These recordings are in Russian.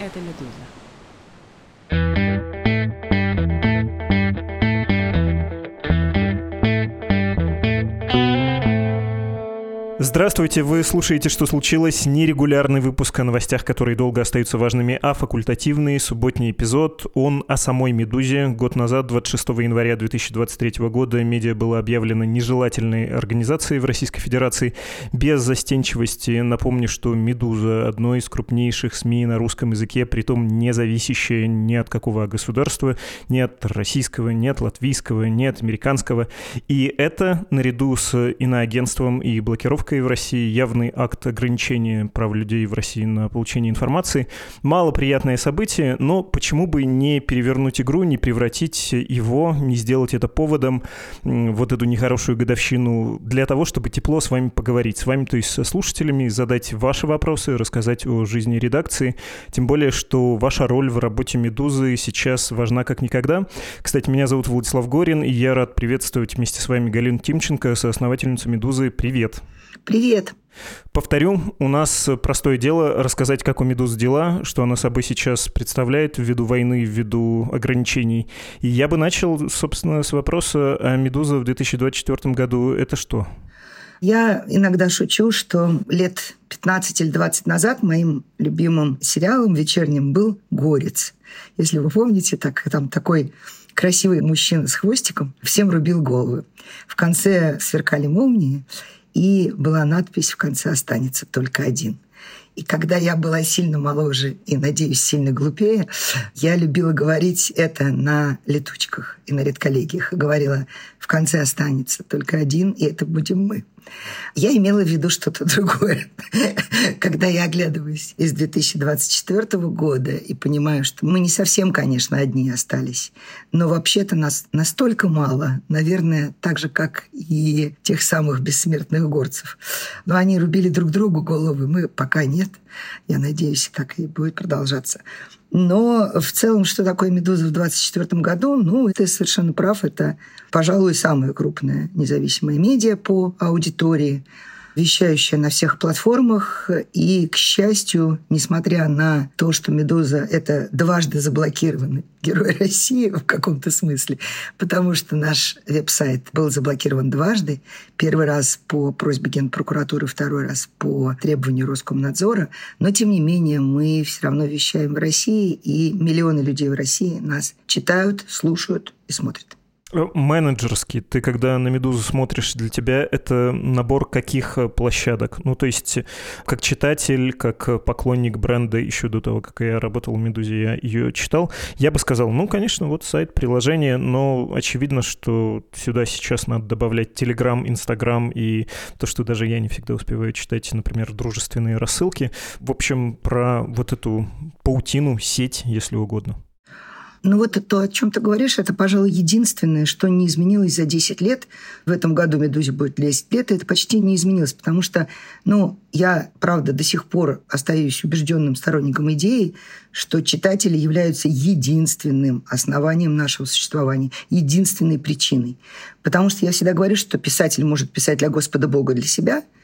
это «Медуза». Здравствуйте, вы слушаете «Что случилось?» Нерегулярный выпуск о новостях, которые долго остаются важными, а факультативный субботний эпизод. Он о самой «Медузе». Год назад, 26 января 2023 года, медиа было объявлено нежелательной организацией в Российской Федерации. Без застенчивости напомню, что «Медуза» — одно из крупнейших СМИ на русском языке, притом не зависящее ни от какого государства, ни от российского, ни от латвийского, ни от американского. И это, наряду с иноагентством и блокировкой в России, явный акт ограничения прав людей в России на получение информации. Малоприятное событие, но почему бы не перевернуть игру, не превратить его, не сделать это поводом, вот эту нехорошую годовщину, для того, чтобы тепло с вами поговорить. С вами, то есть со слушателями, задать ваши вопросы, рассказать о жизни редакции. Тем более, что ваша роль в работе «Медузы» сейчас важна как никогда. Кстати, меня зовут Владислав Горин, и я рад приветствовать вместе с вами Галину Тимченко, соосновательницу «Медузы». Привет! Привет. Повторю, у нас простое дело рассказать, как у «Медуз» дела, что она собой сейчас представляет ввиду войны, ввиду ограничений. И я бы начал, собственно, с вопроса, а «Медуза» в 2024 году — это что? Я иногда шучу, что лет 15 или 20 назад моим любимым сериалом вечерним был «Горец». Если вы помните, так, там такой красивый мужчина с хвостиком всем рубил головы. В конце сверкали молнии, и была надпись в конце «Останется только один». И когда я была сильно моложе и, надеюсь, сильно глупее, я любила говорить это на летучках и на редколлегиях. И говорила, в конце останется только один, и это будем мы. Я имела в виду что-то другое. Когда я оглядываюсь из 2024 года и понимаю, что мы не совсем, конечно, одни остались, но вообще-то нас настолько мало, наверное, так же, как и тех самых бессмертных горцев. Но они рубили друг другу головы, мы пока нет. Я надеюсь, так и будет продолжаться. Но в целом, что такое «Медуза» в 2024 году, ну, ты совершенно прав, это, пожалуй, самая крупная независимая медиа по аудитории – вещающая на всех платформах. И, к счастью, несмотря на то, что «Медуза» — это дважды заблокированный герой России в каком-то смысле, потому что наш веб-сайт был заблокирован дважды. Первый раз по просьбе Генпрокуратуры, второй раз по требованию Роскомнадзора. Но, тем не менее, мы все равно вещаем в России, и миллионы людей в России нас читают, слушают и смотрят. Э, менеджерский, ты когда на «Медузу» смотришь, для тебя это набор каких э, площадок? Ну, то есть, как читатель, как поклонник бренда, еще до того, как я работал в «Медузе», я ее читал, я бы сказал, ну, конечно, вот сайт, приложение, но очевидно, что сюда сейчас надо добавлять Telegram, Instagram и то, что даже я не всегда успеваю читать, например, дружественные рассылки. В общем, про вот эту паутину, сеть, если угодно. Ну вот то, о чем ты говоришь, это, пожалуй, единственное, что не изменилось за 10 лет. В этом году «Медузе» будет 10 лет, и это почти не изменилось, потому что, ну, я, правда, до сих пор остаюсь убежденным сторонником идеи, что читатели являются единственным основанием нашего существования, единственной причиной. Потому что я всегда говорю, что писатель может писать для Господа Бога для себя –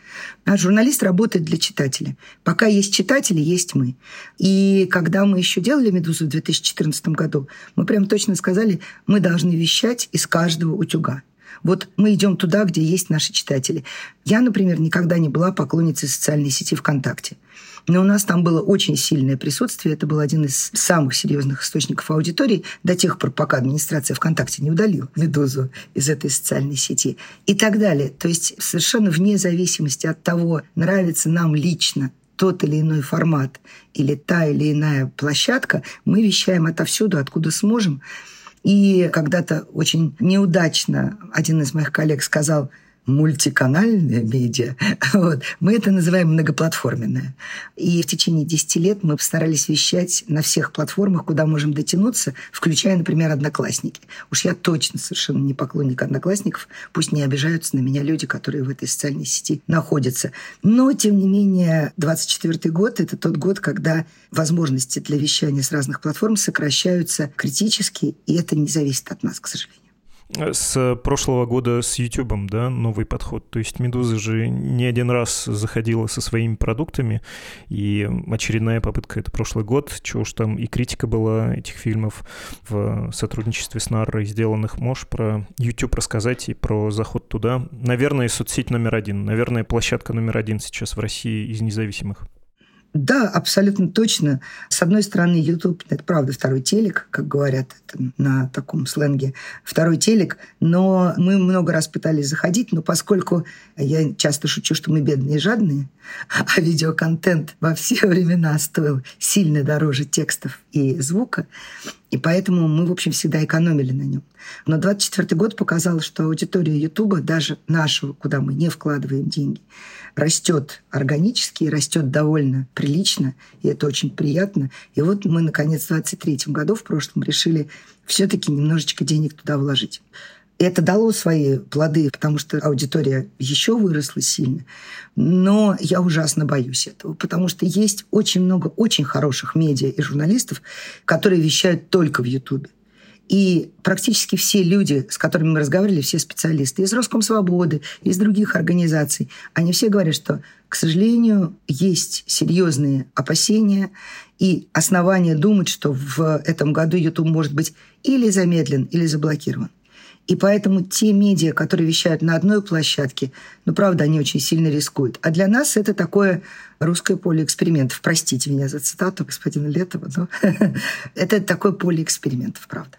а журналист работает для читателя. Пока есть читатели, есть мы. И когда мы еще делали «Медузу» в 2014 году, мы прям точно сказали, мы должны вещать из каждого утюга. Вот мы идем туда, где есть наши читатели. Я, например, никогда не была поклонницей социальной сети ВКонтакте. Но у нас там было очень сильное присутствие. Это был один из самых серьезных источников аудитории до тех пор, пока администрация ВКонтакте не удалила «Медузу» из этой социальной сети. И так далее. То есть совершенно вне зависимости от того, нравится нам лично тот или иной формат или та или иная площадка, мы вещаем отовсюду, откуда сможем. И когда-то очень неудачно один из моих коллег сказал – мультиканальное медиа. Вот. Мы это называем многоплатформенное. И в течение 10 лет мы постарались вещать на всех платформах, куда можем дотянуться, включая, например, «Одноклассники». Уж я точно совершенно не поклонник «Одноклассников». Пусть не обижаются на меня люди, которые в этой социальной сети находятся. Но, тем не менее, 24 год – это тот год, когда возможности для вещания с разных платформ сокращаются критически, и это не зависит от нас, к сожалению. С прошлого года с YouTube, да, новый подход. То есть «Медуза» же не один раз заходила со своими продуктами, и очередная попытка — это прошлый год, чего уж там и критика была этих фильмов в сотрудничестве с Наррой сделанных. Можешь про YouTube рассказать и про заход туда? Наверное, соцсеть номер один, наверное, площадка номер один сейчас в России из независимых. Да, абсолютно точно. С одной стороны, YouTube – это правда второй телек, как говорят это на таком сленге, второй телек, но мы много раз пытались заходить, но поскольку я часто шучу, что мы бедные и жадные, а видеоконтент во все времена стоил сильно дороже текстов и звука, и поэтому мы, в общем, всегда экономили на нем. Но 24 год показал, что аудитория Ютуба, даже нашего, куда мы не вкладываем деньги, растет органически и растет довольно прилично, и это очень приятно. И вот мы, наконец, в 23 году, в прошлом, решили все-таки немножечко денег туда вложить. Это дало свои плоды, потому что аудитория еще выросла сильно. Но я ужасно боюсь этого, потому что есть очень много очень хороших медиа и журналистов, которые вещают только в Ютубе. И практически все люди, с которыми мы разговаривали, все специалисты из Роскомсвободы, из других организаций, они все говорят, что, к сожалению, есть серьезные опасения и основания думать, что в этом году YouTube может быть или замедлен, или заблокирован. И поэтому те медиа, которые вещают на одной площадке, ну, правда, они очень сильно рискуют. А для нас это такое русское поле экспериментов. Простите меня за цитату господина Летова, но это такое поле экспериментов, правда.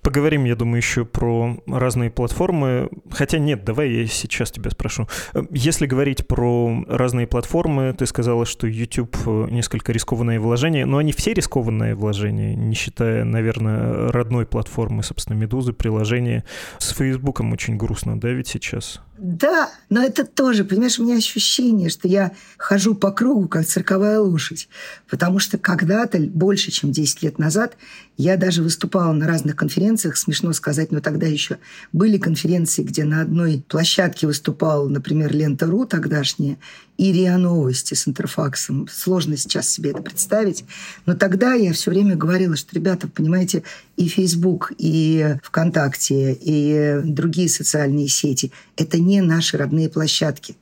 Поговорим, я думаю, еще про разные платформы. Хотя нет, давай я сейчас тебя спрошу. Если говорить про разные платформы, ты сказала, что YouTube несколько рискованное вложение, но они все рискованные вложения, не считая, наверное, родной платформы, собственно, Медузы, приложения. С Фейсбуком очень грустно, да, ведь сейчас? Да, но это тоже, понимаешь, у меня ощущение, что я хожу по кругу, как цирковая лошадь. Потому что когда-то, больше чем 10 лет назад, я даже выступала на разных конференциях, смешно сказать, но тогда еще были конференции, где на одной площадке выступал, например, Лента.ру тогдашняя, и РИА Новости с Интерфаксом. Сложно сейчас себе это представить. Но тогда я все время говорила, что, ребята, понимаете, и Facebook, и ВКонтакте, и другие социальные сети – это не наши родные площадки.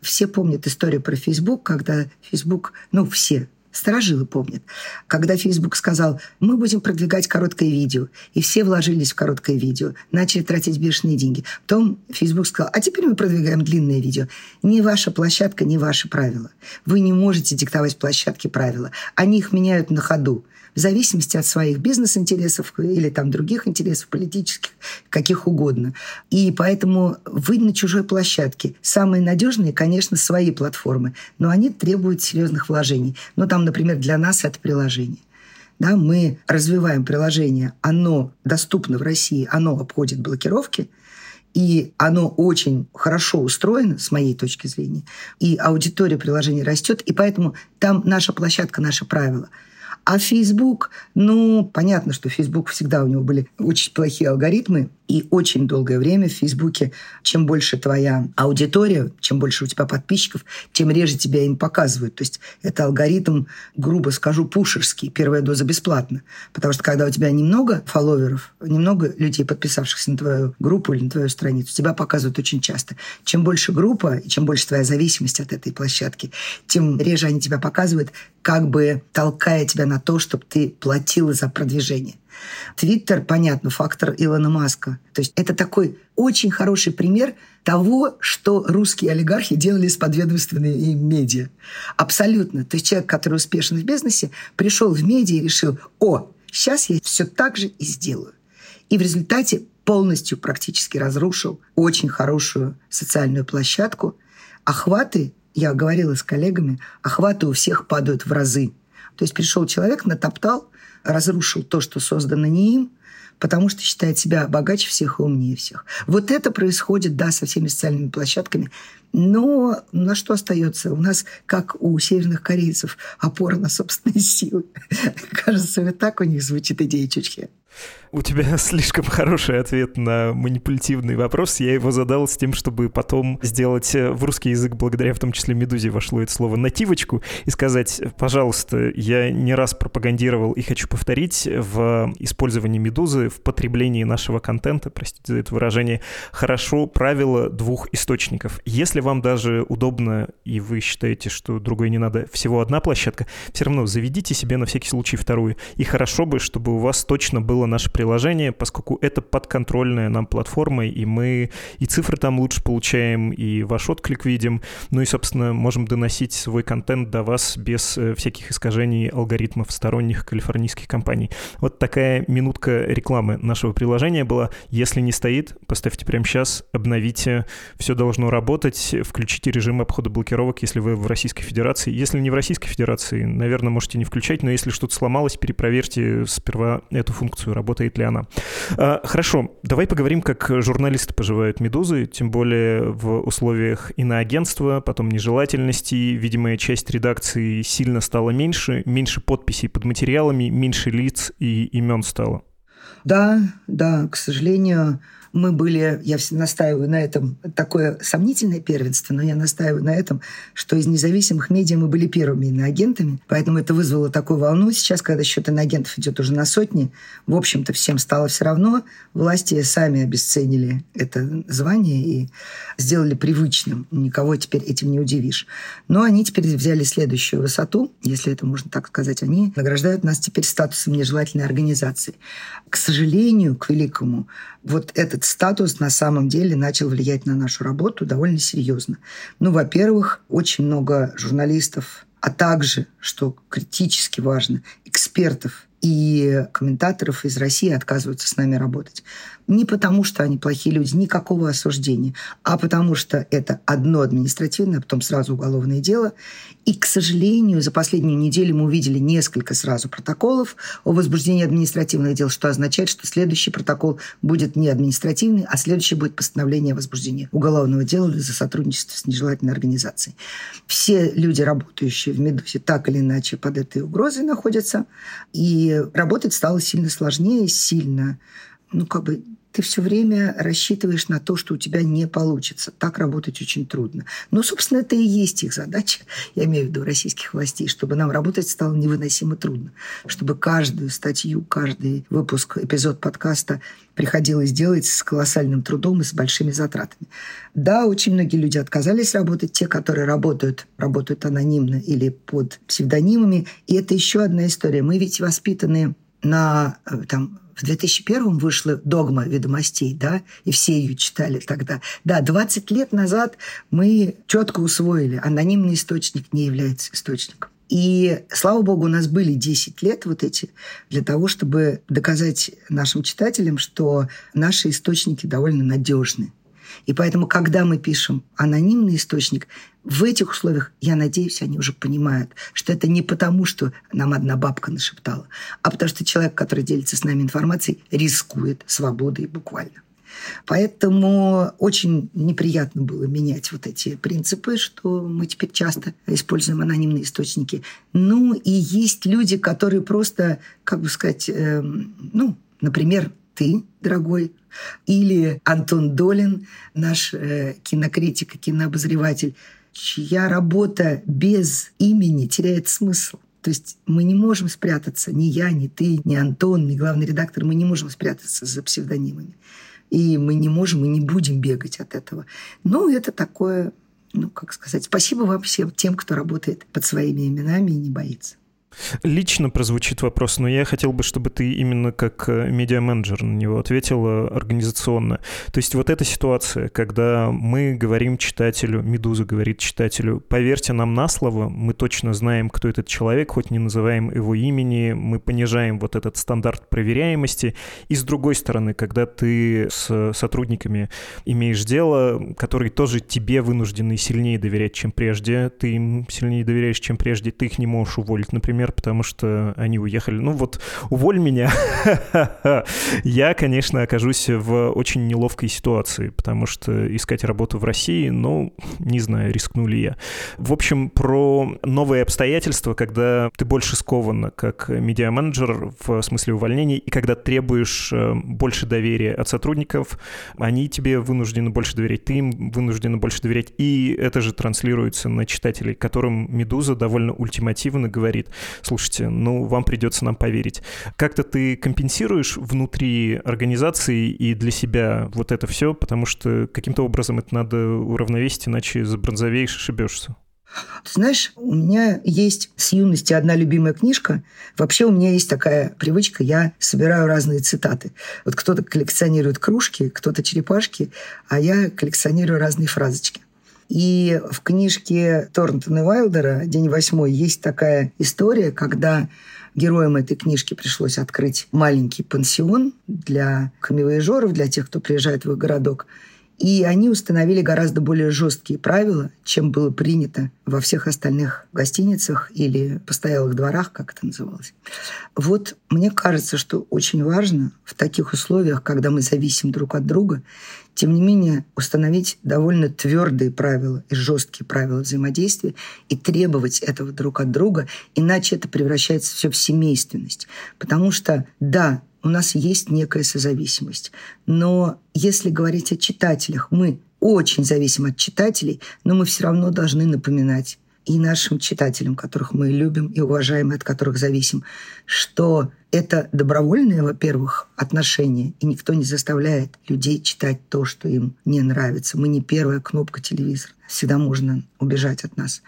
Все помнят историю про Facebook, когда Facebook, ну, все, Сторожилы помнят. Когда Facebook сказал, мы будем продвигать короткое видео, и все вложились в короткое видео, начали тратить бешеные деньги. Потом Facebook сказал, а теперь мы продвигаем длинное видео. Не ваша площадка, не ваши правила. Вы не можете диктовать площадке правила. Они их меняют на ходу в зависимости от своих бизнес-интересов или там других интересов политических, каких угодно. И поэтому вы на чужой площадке. Самые надежные, конечно, свои платформы, но они требуют серьезных вложений. Ну, там, например, для нас это приложение. Да, мы развиваем приложение, оно доступно в России, оно обходит блокировки, и оно очень хорошо устроено, с моей точки зрения, и аудитория приложения растет, и поэтому там наша площадка, наше правило – а Facebook, ну, понятно, что Facebook всегда у него были очень плохие алгоритмы, и очень долгое время в Фейсбуке, чем больше твоя аудитория, чем больше у тебя подписчиков, тем реже тебя им показывают. То есть это алгоритм, грубо скажу, пушерский. Первая доза бесплатна. Потому что когда у тебя немного фолловеров, немного людей, подписавшихся на твою группу или на твою страницу, тебя показывают очень часто. Чем больше группа, и чем больше твоя зависимость от этой площадки, тем реже они тебя показывают, как бы толкая тебя на то, чтобы ты платила за продвижение. Твиттер, понятно, фактор Илона Маска. То есть это такой очень хороший пример того, что русские олигархи делали с подведомственными медиа. Абсолютно. То есть человек, который успешен в бизнесе, пришел в медиа и решил, о, сейчас я все так же и сделаю. И в результате полностью практически разрушил очень хорошую социальную площадку. Охваты, я говорила с коллегами, охваты у всех падают в разы. То есть пришел человек, натоптал, разрушил то, что создано не им, потому что считает себя богаче всех и умнее всех. Вот это происходит, да, со всеми социальными площадками. Но на что остается? У нас, как у северных корейцев, опора на собственные силы. Кажется, вот так у них звучит идея Чучхе. У тебя слишком хороший ответ на манипулятивный вопрос. Я его задал с тем, чтобы потом сделать э, в русский язык, благодаря в том числе «Медузе» вошло это слово, нативочку, и сказать, пожалуйста, я не раз пропагандировал и хочу повторить в использовании «Медузы», в потреблении нашего контента, простите за это выражение, хорошо правило двух источников. Если вам даже удобно, и вы считаете, что другой не надо, всего одна площадка, все равно заведите себе на всякий случай вторую. И хорошо бы, чтобы у вас точно было наше приложение, поскольку это подконтрольная нам платформа, и мы и цифры там лучше получаем, и ваш отклик видим, ну и, собственно, можем доносить свой контент до вас без э, всяких искажений алгоритмов сторонних калифорнийских компаний. Вот такая минутка рекламы нашего приложения была. Если не стоит, поставьте прямо сейчас, обновите, все должно работать, включите режим обхода блокировок, если вы в Российской Федерации. Если не в Российской Федерации, наверное, можете не включать, но если что-то сломалось, перепроверьте сперва эту функцию, работает ли она. А, хорошо, давай поговорим, как журналисты поживают «Медузы», тем более в условиях иноагентства, потом нежелательности. Видимая часть редакции сильно стала меньше, меньше подписей под материалами, меньше лиц и имен стало. Да, да, к сожалению, мы были, я настаиваю на этом, такое сомнительное первенство, но я настаиваю на этом, что из независимых медиа мы были первыми иноагентами, поэтому это вызвало такую волну. Сейчас, когда счет иноагентов идет уже на сотни, в общем-то, всем стало все равно. Власти сами обесценили это звание и сделали привычным. Никого теперь этим не удивишь. Но они теперь взяли следующую высоту, если это можно так сказать. Они награждают нас теперь статусом нежелательной организации. К сожалению, к великому, вот этот статус на самом деле начал влиять на нашу работу довольно серьезно. Ну, во-первых, очень много журналистов, а также, что критически важно, экспертов и комментаторов из России отказываются с нами работать. Не потому, что они плохие люди, никакого осуждения, а потому что это одно административное, а потом сразу уголовное дело. И, к сожалению, за последнюю неделю мы увидели несколько сразу протоколов о возбуждении административных дел, что означает, что следующий протокол будет не административный, а следующий будет постановление о возбуждении уголовного дела за сотрудничество с нежелательной организацией. Все люди, работающие в «Медузе», так или иначе под этой угрозой находятся. И работать стало сильно сложнее, сильно ну, как бы ты все время рассчитываешь на то, что у тебя не получится. Так работать очень трудно. Но, собственно, это и есть их задача, я имею в виду российских властей, чтобы нам работать стало невыносимо трудно. Чтобы каждую статью, каждый выпуск, эпизод подкаста приходилось делать с колоссальным трудом и с большими затратами. Да, очень многие люди отказались работать. Те, которые работают, работают анонимно или под псевдонимами. И это еще одна история. Мы ведь воспитаны на э, там, в 2001 вышла «Догма ведомостей», да, и все ее читали тогда. Да, 20 лет назад мы четко усвоили, анонимный источник не является источником. И, слава богу, у нас были 10 лет вот эти для того, чтобы доказать нашим читателям, что наши источники довольно надежны. И поэтому, когда мы пишем анонимный источник, в этих условиях, я надеюсь, они уже понимают, что это не потому, что нам одна бабка нашептала, а потому что человек, который делится с нами информацией, рискует свободой буквально. Поэтому очень неприятно было менять вот эти принципы, что мы теперь часто используем анонимные источники. Ну и есть люди, которые просто, как бы сказать, э, ну, например, ты, дорогой, или Антон Долин, наш э, кинокритик и кинообозреватель, чья работа без имени теряет смысл. То есть мы не можем спрятаться, ни я, ни ты, ни Антон, ни главный редактор, мы не можем спрятаться за псевдонимами. И мы не можем и не будем бегать от этого. Но это такое, ну, как сказать, спасибо вам всем тем, кто работает под своими именами и не боится. Лично прозвучит вопрос, но я хотел бы, чтобы ты именно как э, медиа-менеджер на него ответила организационно. То есть вот эта ситуация, когда мы говорим читателю, «Медуза» говорит читателю, поверьте нам на слово, мы точно знаем, кто этот человек, хоть не называем его имени, мы понижаем вот этот стандарт проверяемости. И с другой стороны, когда ты с сотрудниками имеешь дело, которые тоже тебе вынуждены сильнее доверять, чем прежде, ты им сильнее доверяешь, чем прежде, ты их не можешь уволить, например, например, потому что они уехали. Ну вот, уволь меня. Я, конечно, окажусь в очень неловкой ситуации, потому что искать работу в России, ну, не знаю, рискну ли я. В общем, про новые обстоятельства, когда ты больше скован как медиа-менеджер в смысле увольнений, и когда требуешь э, больше доверия от сотрудников, они тебе вынуждены больше доверять, ты им вынуждены больше доверять, и это же транслируется на читателей, которым «Медуза» довольно ультимативно говорит, слушайте, ну, вам придется нам поверить. Как-то ты компенсируешь внутри организации и для себя вот это все, потому что каким-то образом это надо уравновесить, иначе забронзовеешь ошибешься. Ты знаешь, у меня есть с юности одна любимая книжка. Вообще у меня есть такая привычка, я собираю разные цитаты. Вот кто-то коллекционирует кружки, кто-то черепашки, а я коллекционирую разные фразочки. И в книжке Торнтона Уайлдера «День восьмой» есть такая история, когда героям этой книжки пришлось открыть маленький пансион для камевояжеров, для тех, кто приезжает в их городок – и они установили гораздо более жесткие правила, чем было принято во всех остальных гостиницах или постоялых дворах, как это называлось. Вот мне кажется, что очень важно в таких условиях, когда мы зависим друг от друга, тем не менее установить довольно твердые правила и жесткие правила взаимодействия и требовать этого друг от друга, иначе это превращается все в семейственность. Потому что, да, у нас есть некая созависимость. Но если говорить о читателях, мы очень зависим от читателей, но мы все равно должны напоминать и нашим читателям, которых мы любим и уважаем, и от которых зависим, что это добровольное, во-первых, отношение, и никто не заставляет людей читать то, что им не нравится. Мы не первая кнопка телевизора. Всегда можно убежать от нас.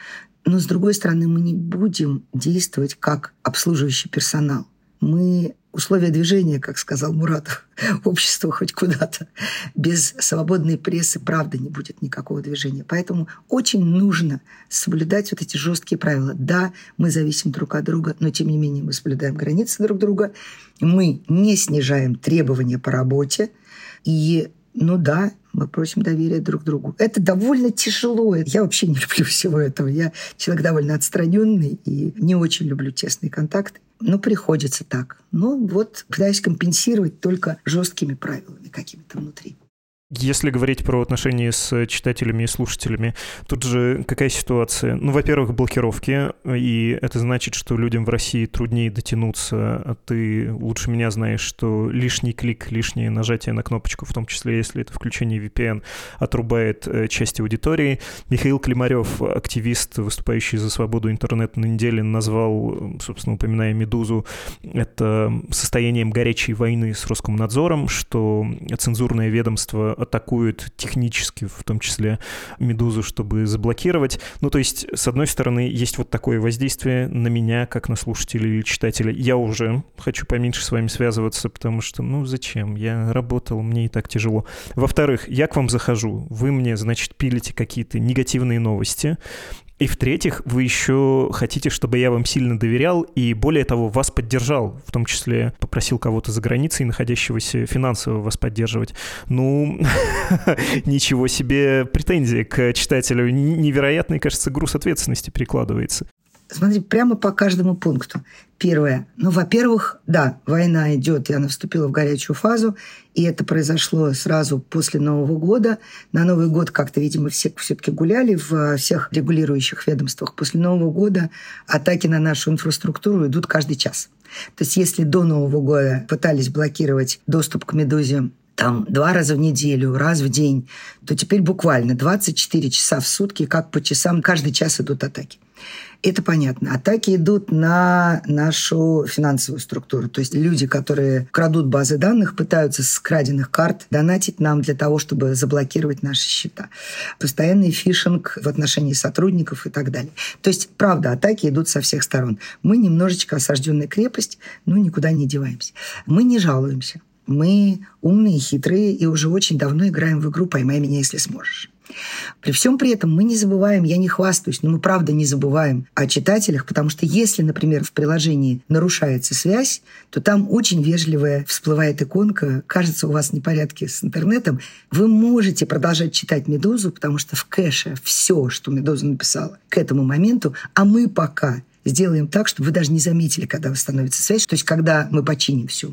Но, с другой стороны, мы не будем действовать как обслуживающий персонал. Мы условия движения, как сказал Муратов, общество хоть куда-то. Без свободной прессы, правда, не будет никакого движения. Поэтому очень нужно соблюдать вот эти жесткие правила. Да, мы зависим друг от друга, но тем не менее мы соблюдаем границы друг друга. Мы не снижаем требования по работе. И, ну да, мы просим доверия друг другу. Это довольно тяжело. Я вообще не люблю всего этого. Я человек довольно отстраненный и не очень люблю тесный контакт. Ну, приходится так. Ну, вот пытаюсь компенсировать только жесткими правилами какими-то внутри. Если говорить про отношения с читателями и слушателями, тут же какая ситуация? Ну, во-первых, блокировки, и это значит, что людям в России труднее дотянуться, а ты лучше меня знаешь, что лишний клик, лишнее нажатие на кнопочку, в том числе, если это включение VPN, отрубает э, часть аудитории. Михаил Климарев, активист, выступающий за свободу интернета на неделе, назвал, собственно, упоминая «Медузу», это состоянием горячей войны с Роскомнадзором, что цензурное ведомство атакуют технически, в том числе «Медузу», чтобы заблокировать. Ну, то есть, с одной стороны, есть вот такое воздействие на меня, как на слушателя или читателя. Я уже хочу поменьше с вами связываться, потому что, ну, зачем? Я работал, мне и так тяжело. Во-вторых, я к вам захожу, вы мне, значит, пилите какие-то негативные новости, и в-третьих, вы еще хотите, чтобы я вам сильно доверял и, более того, вас поддержал, в том числе попросил кого-то за границей, находящегося финансово вас поддерживать. Ну, ничего себе претензии к читателю. Невероятный, кажется, груз ответственности перекладывается. Смотри, прямо по каждому пункту. Первое. Ну, во-первых, да, война идет, и она вступила в горячую фазу, и это произошло сразу после Нового года. На Новый год как-то, видимо, все все-таки гуляли в всех регулирующих ведомствах. После Нового года атаки на нашу инфраструктуру идут каждый час. То есть если до Нового года пытались блокировать доступ к «Медузе» там два раза в неделю, раз в день, то теперь буквально 24 часа в сутки, как по часам, каждый час идут атаки. Это понятно. Атаки идут на нашу финансовую структуру. То есть люди, которые крадут базы данных, пытаются с краденных карт донатить нам для того, чтобы заблокировать наши счета. Постоянный фишинг в отношении сотрудников и так далее. То есть, правда, атаки идут со всех сторон. Мы немножечко осажденная крепость, но никуда не деваемся. Мы не жалуемся. Мы умные, хитрые и уже очень давно играем в игру «Поймай меня, если сможешь». При всем при этом мы не забываем, я не хвастаюсь, но мы правда не забываем о читателях, потому что если, например, в приложении нарушается связь, то там очень вежливая всплывает иконка, кажется, у вас непорядки с интернетом, вы можете продолжать читать «Медузу», потому что в кэше все, что «Медуза» написала к этому моменту, а мы пока сделаем так, чтобы вы даже не заметили, когда восстановится связь, то есть когда мы починим все.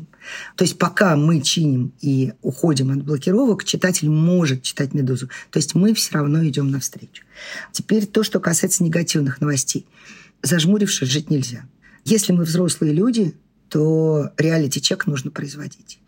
То есть пока мы чиним и уходим от блокировок, читатель может читать «Медузу». То есть мы все равно идем навстречу. Теперь то, что касается негативных новостей. Зажмурившись, жить нельзя. Если мы взрослые люди, то реалити-чек нужно производить.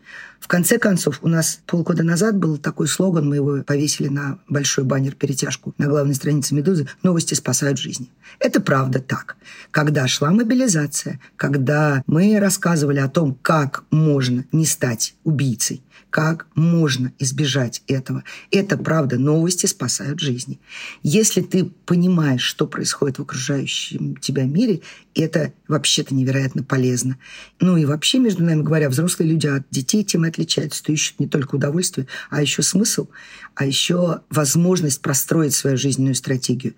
В конце концов, у нас полгода назад был такой слоган, мы его повесили на большой баннер-перетяжку на главной странице «Медузы» «Новости спасают жизни». Это правда так. Когда шла мобилизация, когда мы рассказывали о том, как можно не стать убийцей, как можно избежать этого. Это правда, новости спасают жизни. Если ты понимаешь, что происходит в окружающем тебя мире, это вообще-то невероятно полезно. Ну и вообще, между нами говоря, взрослые люди от детей тем и отличаются, что ищут не только удовольствие, а еще смысл, а еще возможность простроить свою жизненную стратегию.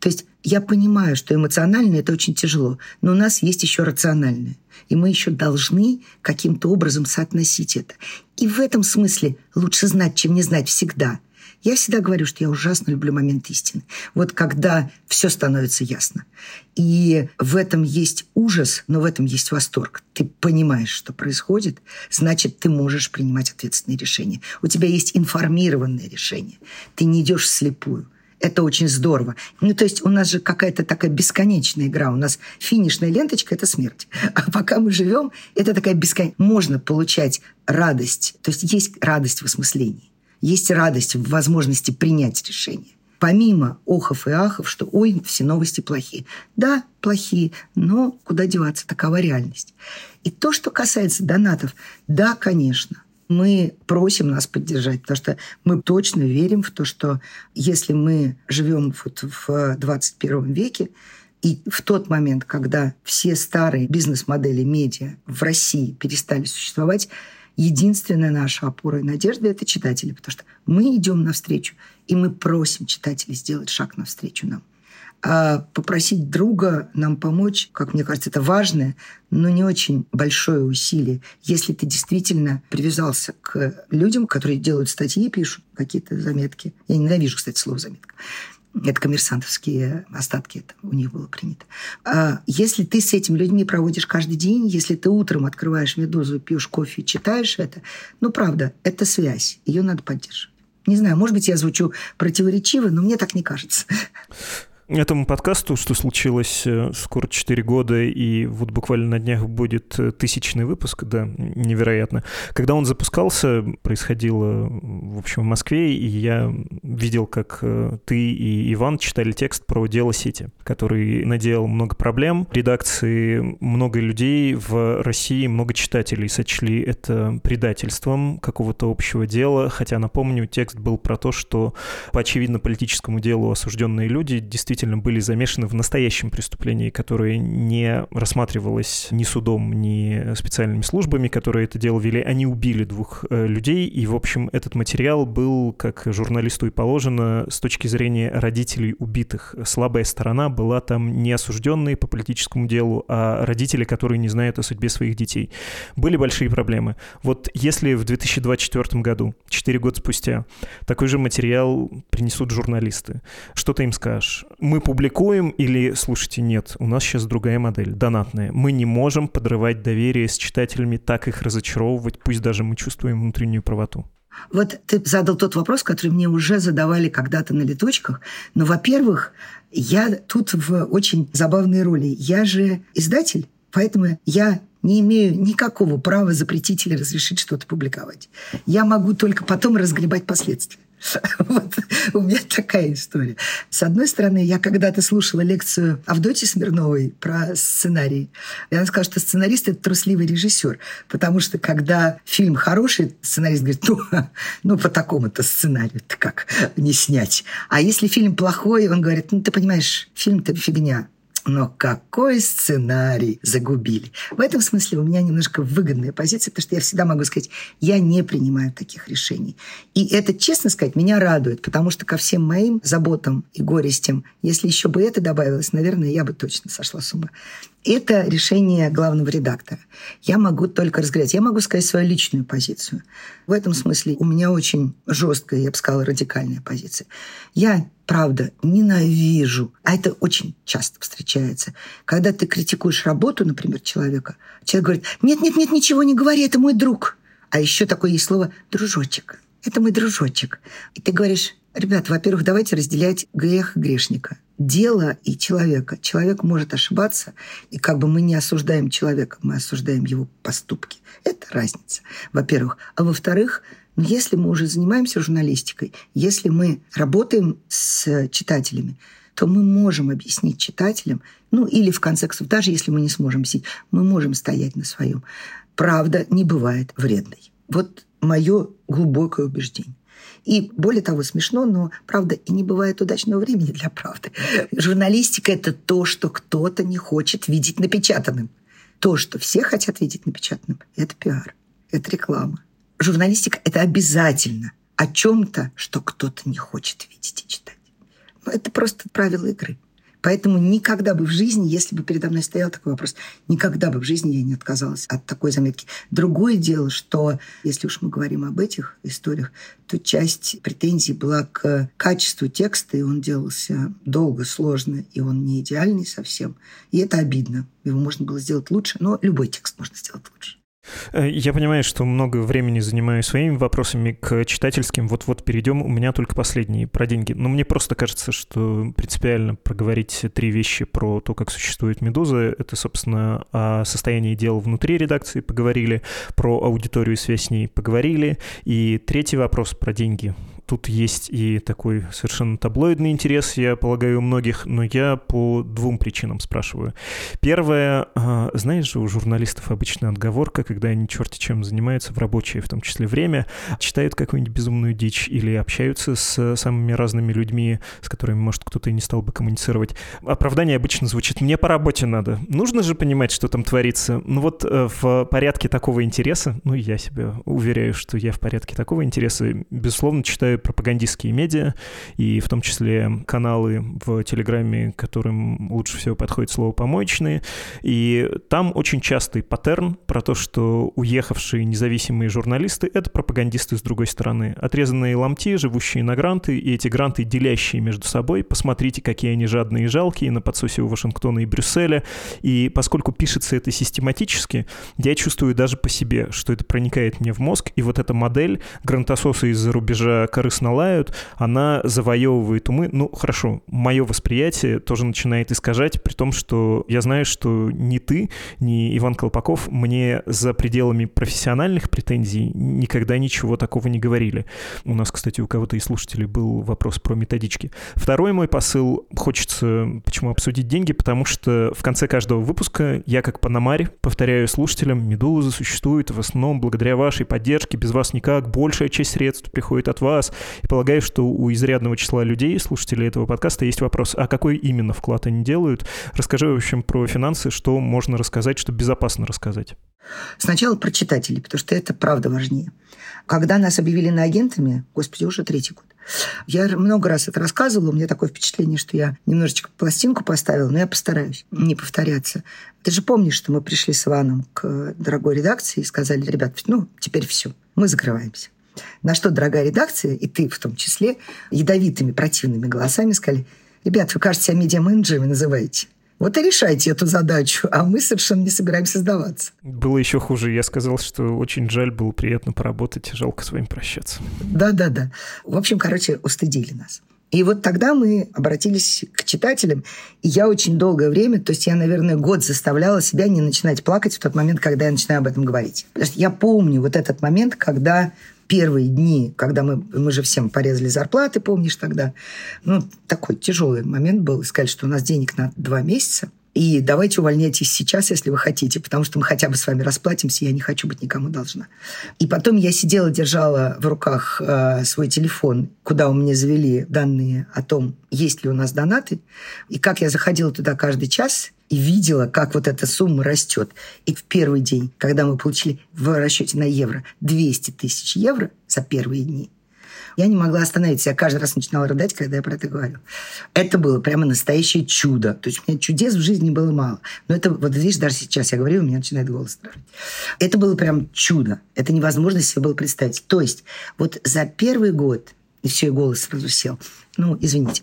То есть я понимаю, что эмоционально это очень тяжело, но у нас есть еще рациональное. И мы еще должны каким-то образом соотносить это. И в этом смысле лучше знать, чем не знать всегда. Я всегда говорю, что я ужасно люблю момент истины. Вот когда все становится ясно. И в этом есть ужас, но в этом есть восторг. Ты понимаешь, что происходит, значит, ты можешь принимать ответственные решения. У тебя есть информированное решение. Ты не идешь вслепую. Это очень здорово. Ну, то есть у нас же какая-то такая бесконечная игра. У нас финишная ленточка – это смерть. А пока мы живем, это такая бесконечная... Можно получать радость. То есть есть радость в осмыслении. Есть радость в возможности принять решение. Помимо охов и ахов, что ой, все новости плохие. Да, плохие, но куда деваться, такова реальность. И то, что касается донатов, да, конечно, мы просим нас поддержать, потому что мы точно верим в то, что если мы живем вот в 21 веке, и в тот момент, когда все старые бизнес-модели медиа в России перестали существовать, единственная наша опора и надежда – это читатели, потому что мы идем навстречу, и мы просим читателей сделать шаг навстречу нам. А попросить друга нам помочь, как мне кажется, это важное, но не очень большое усилие. Если ты действительно привязался к людям, которые делают статьи, пишут какие-то заметки. Я ненавижу, кстати, слово «заметка». Это коммерсантовские остатки, это у них было принято. А если ты с этими людьми проводишь каждый день, если ты утром открываешь «Медузу», пьешь кофе, читаешь это, ну, правда, это связь, ее надо поддерживать. Не знаю, может быть, я звучу противоречиво, но мне так не кажется. Этому подкасту, что случилось э, скоро 4 года, и вот буквально на днях будет э, тысячный выпуск, да, невероятно. Когда он запускался, происходило, в общем, в Москве, и я видел, как э, ты и Иван читали текст про дело Сити, который наделал много проблем. Редакции много людей в России, много читателей сочли это предательством какого-то общего дела, хотя, напомню, текст был про то, что по очевидно политическому делу осужденные люди действительно действительно были замешаны в настоящем преступлении, которое не рассматривалось ни судом, ни специальными службами, которые это дело вели. Они убили двух э, людей, и, в общем, этот материал был, как журналисту и положено, с точки зрения родителей убитых. Слабая сторона была там не осужденные по политическому делу, а родители, которые не знают о судьбе своих детей. Были большие проблемы. Вот если в 2024 году, 4 года спустя, такой же материал принесут журналисты, что ты им скажешь? Мы публикуем или, слушайте, нет, у нас сейчас другая модель, донатная. Мы не можем подрывать доверие с читателями, так их разочаровывать, пусть даже мы чувствуем внутреннюю правоту. Вот ты задал тот вопрос, который мне уже задавали когда-то на леточках. Но, во-первых, я тут в очень забавной роли. Я же издатель, поэтому я не имею никакого права запретить или разрешить что-то публиковать. Я могу только потом разгребать последствия. Вот у меня такая история. С одной стороны, я когда-то слушала лекцию Авдотьи Смирновой про сценарий. И она сказала, что сценарист – это трусливый режиссер. Потому что когда фильм хороший, сценарист говорит, ну, ну по такому-то сценарию-то как не снять. А если фильм плохой, он говорит, ну, ты понимаешь, фильм-то фигня. Но какой сценарий загубили. В этом смысле у меня немножко выгодная позиция, потому что я всегда могу сказать, я не принимаю таких решений. И это, честно сказать, меня радует, потому что ко всем моим заботам и горестям, если еще бы это добавилось, наверное, я бы точно сошла с ума. Это решение главного редактора. Я могу только разговаривать. Я могу сказать свою личную позицию. В этом смысле у меня очень жесткая, я бы сказала, радикальная позиция. Я правда, ненавижу, а это очень часто встречается, когда ты критикуешь работу, например, человека, человек говорит, нет-нет-нет, ничего не говори, это мой друг. А еще такое есть слово «дружочек». Это мой дружочек. И ты говоришь, ребят, во-первых, давайте разделять грех грешника. Дело и человека. Человек может ошибаться, и как бы мы не осуждаем человека, мы осуждаем его поступки. Это разница, во-первых. А во-вторых, но если мы уже занимаемся журналистикой, если мы работаем с читателями, то мы можем объяснить читателям, ну или в конце концов, даже если мы не сможем объяснить, мы можем стоять на своем. Правда не бывает вредной. Вот мое глубокое убеждение. И более того, смешно, но правда и не бывает удачного времени для правды. Журналистика – это то, что кто-то не хочет видеть напечатанным. То, что все хотят видеть напечатанным – это пиар, это реклама журналистика – это обязательно о чем-то, что кто-то не хочет видеть и читать. Но это просто правила игры. Поэтому никогда бы в жизни, если бы передо мной стоял такой вопрос, никогда бы в жизни я не отказалась от такой заметки. Другое дело, что если уж мы говорим об этих историях, то часть претензий была к качеству текста, и он делался долго, сложно, и он не идеальный совсем. И это обидно. Его можно было сделать лучше, но любой текст можно сделать лучше. Э, я понимаю, что много времени занимаю своими вопросами к читательским. Вот-вот перейдем. У меня только последние про деньги. Но мне просто кажется, что принципиально проговорить три вещи про то, как существует «Медуза». Это, собственно, о состоянии дел внутри редакции поговорили, про аудиторию и связь с ней поговорили. И третий вопрос про деньги тут есть и такой совершенно таблоидный интерес, я полагаю, у многих, но я по двум причинам спрашиваю. Первое, а, знаешь же, у журналистов обычная отговорка, когда они черти чем занимаются в рабочее, в том числе время, читают какую-нибудь безумную дичь или общаются с самыми разными людьми, с которыми, может, кто-то и не стал бы коммуницировать. Оправдание обычно звучит «мне по работе надо». Нужно же понимать, что там творится. Ну вот э, в порядке такого интереса, ну я себя уверяю, что я в порядке такого интереса, безусловно, читаю пропагандистские медиа, и в том числе каналы в Телеграме, которым лучше всего подходит слово «помоечные». И там очень частый паттерн про то, что уехавшие независимые журналисты — это пропагандисты с другой стороны. Отрезанные ломти, живущие на гранты, и эти гранты, делящие между собой. Посмотрите, какие они жадные и жалкие на подсосе у Вашингтона и Брюсселя. И поскольку пишется это систематически, я чувствую даже по себе, что это проникает мне в мозг, и вот эта модель грантососа из-за рубежа корыстно лают, она завоевывает умы. Ну, хорошо, мое восприятие тоже начинает искажать, при том, что я знаю, что ни ты, ни Иван Колпаков мне за пределами профессиональных претензий никогда ничего такого не говорили. У нас, кстати, у кого-то из слушателей был вопрос про методички. Второй мой посыл, хочется почему обсудить деньги, потому что в конце каждого выпуска я как Панамарь повторяю слушателям, «Медуза существует в основном благодаря вашей поддержке, без вас никак, большая часть средств приходит от вас, и полагаю, что у изрядного числа людей, слушателей этого подкаста, есть вопрос, а какой именно вклад они делают? Расскажи, в общем, про финансы, что можно рассказать, что безопасно рассказать. Сначала про читателей, потому что это правда важнее. Когда нас объявили на агентами, господи, уже третий год, я много раз это рассказывала, у меня такое впечатление, что я немножечко пластинку поставила, но я постараюсь не повторяться. Ты же помнишь, что мы пришли с Иваном к дорогой редакции и сказали, ребят, ну, теперь все, мы закрываемся. На что, дорогая редакция, и ты в том числе, ядовитыми противными голосами сказали, ребят, вы, кажется, себя медиа-менеджерами называете. Вот и решайте эту задачу, а мы совершенно не собираемся сдаваться. Было еще хуже. Я сказал, что очень жаль, было приятно поработать, жалко с вами прощаться. Да-да-да. В общем, короче, устыдили нас. И вот тогда мы обратились к читателям, и я очень долгое время, то есть я, наверное, год заставляла себя не начинать плакать в тот момент, когда я начинаю об этом говорить. Потому что я помню вот этот момент, когда первые дни, когда мы, мы же всем порезали зарплаты, помнишь тогда, ну, такой тяжелый момент был. Сказали, что у нас денег на два месяца, и давайте увольняйтесь сейчас, если вы хотите, потому что мы хотя бы с вами расплатимся, я не хочу быть никому должна. И потом я сидела, держала в руках э, свой телефон, куда у меня завели данные о том, есть ли у нас донаты, и как я заходила туда каждый час и видела, как вот эта сумма растет. И в первый день, когда мы получили в расчете на евро 200 тысяч евро за первые дни, я не могла остановиться. Я каждый раз начинала рыдать, когда я про это говорю. Это было прямо настоящее чудо. То есть у меня чудес в жизни было мало. Но это, вот видишь, даже сейчас я говорю, у меня начинает голос дрожать. Это было прям чудо. Это невозможно себе было представить. То есть вот за первый год И все, и голос сразу сел. Ну, извините.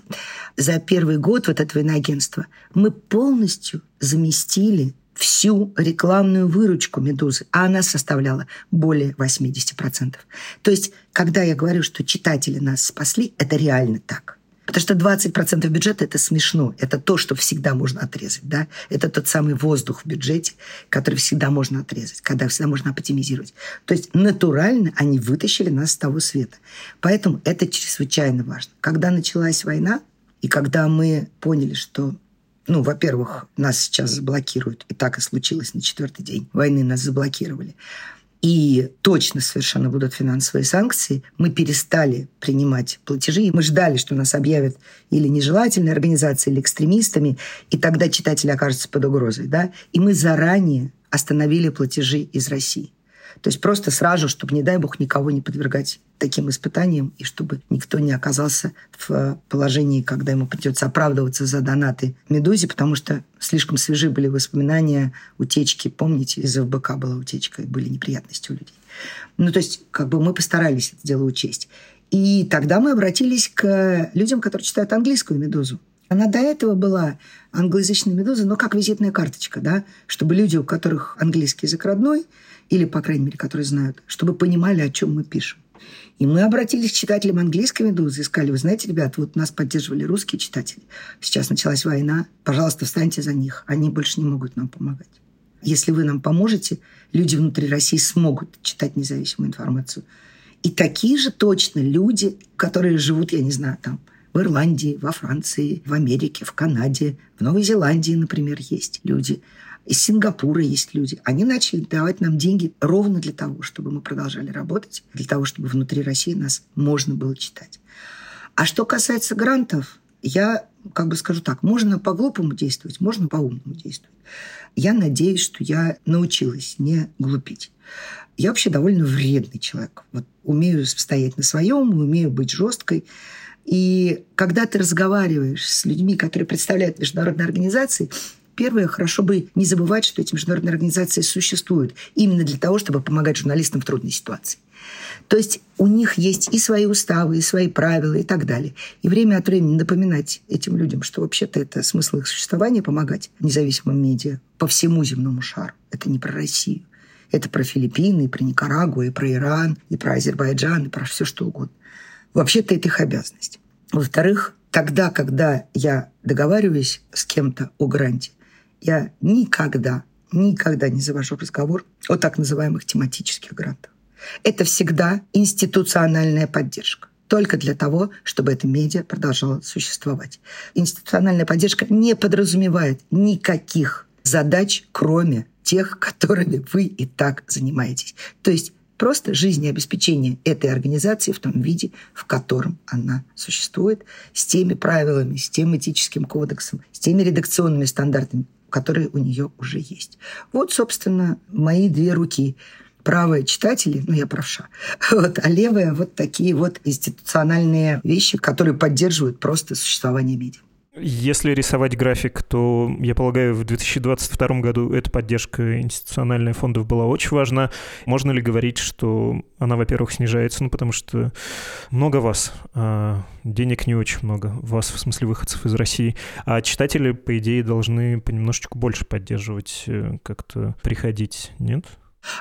За первый год вот этого иноагентства мы полностью заместили всю рекламную выручку «Медузы», а она составляла более 80%. То есть, когда я говорю, что читатели нас спасли, это реально так. Потому что 20% бюджета – это смешно. Это то, что всегда можно отрезать. Да? Это тот самый воздух в бюджете, который всегда можно отрезать, когда всегда можно оптимизировать. То есть натурально они вытащили нас с того света. Поэтому это чрезвычайно важно. Когда началась война, и когда мы поняли, что ну, во-первых, нас сейчас заблокируют. И так и случилось на четвертый день войны нас заблокировали и точно совершенно будут финансовые санкции, мы перестали принимать платежи. И мы ждали, что нас объявят или нежелательной организацией, или экстремистами, и тогда читатель окажется под угрозой. Да? И мы заранее остановили платежи из России. То есть просто сразу, чтобы, не дай бог, никого не подвергать таким испытаниям, и чтобы никто не оказался в положении, когда ему придется оправдываться за донаты «Медузе», потому что слишком свежи были воспоминания утечки. Помните, из ФБК была утечка, и были неприятности у людей. Ну, то есть, как бы мы постарались это дело учесть. И тогда мы обратились к людям, которые читают английскую «Медузу». Она до этого была англоязычной «Медузой», но как визитная карточка, да, чтобы люди, у которых английский язык родной, или, по крайней мере, которые знают, чтобы понимали, о чем мы пишем. И мы обратились к читателям английской «Медузы» и сказали, вы знаете, ребят, вот нас поддерживали русские читатели. Сейчас началась война. Пожалуйста, встаньте за них. Они больше не могут нам помогать. Если вы нам поможете, люди внутри России смогут читать независимую информацию. И такие же точно люди, которые живут, я не знаю, там, в Ирландии, во Франции, в Америке, в Канаде, в Новой Зеландии, например, есть люди. Из Сингапура есть люди. Они начали давать нам деньги ровно для того, чтобы мы продолжали работать, для того, чтобы внутри России нас можно было читать. А что касается грантов, я как бы скажу так, можно по-глупому действовать, можно по-умному действовать. Я надеюсь, что я научилась не глупить. Я вообще довольно вредный человек. Вот умею стоять на своем, умею быть жесткой. И когда ты разговариваешь с людьми, которые представляют международные организации, Первое, хорошо бы не забывать, что эти международные организации существуют именно для того, чтобы помогать журналистам в трудной ситуации. То есть у них есть и свои уставы, и свои правила, и так далее. И время от времени напоминать этим людям, что вообще-то это смысл их существования – помогать независимым медиа по всему земному шару. Это не про Россию. Это про Филиппины, и про Никарагуа, и про Иран, и про Азербайджан, и про все что угодно. Вообще-то это их обязанность. Во-вторых, тогда, когда я договариваюсь с кем-то о гранте, я никогда, никогда не завожу разговор о так называемых тематических грантах. Это всегда институциональная поддержка только для того, чтобы эта медиа продолжала существовать. Институциональная поддержка не подразумевает никаких задач, кроме тех, которыми вы и так занимаетесь. То есть просто жизнеобеспечение этой организации в том виде, в котором она существует, с теми правилами, с тем этическим кодексом, с теми редакционными стандартами, которые у нее уже есть. Вот, собственно, мои две руки. Правая читатели, ну я правша, вот, а левая вот такие вот институциональные вещи, которые поддерживают просто существование медиа. Если рисовать график, то, я полагаю, в 2022 году эта поддержка институциональная фондов была очень важна. Можно ли говорить, что она, во-первых, снижается, ну, потому что много вас, а денег не очень много, вас, в смысле выходцев из России, а читатели, по идее, должны понемножечку больше поддерживать, э, как-то приходить, нет?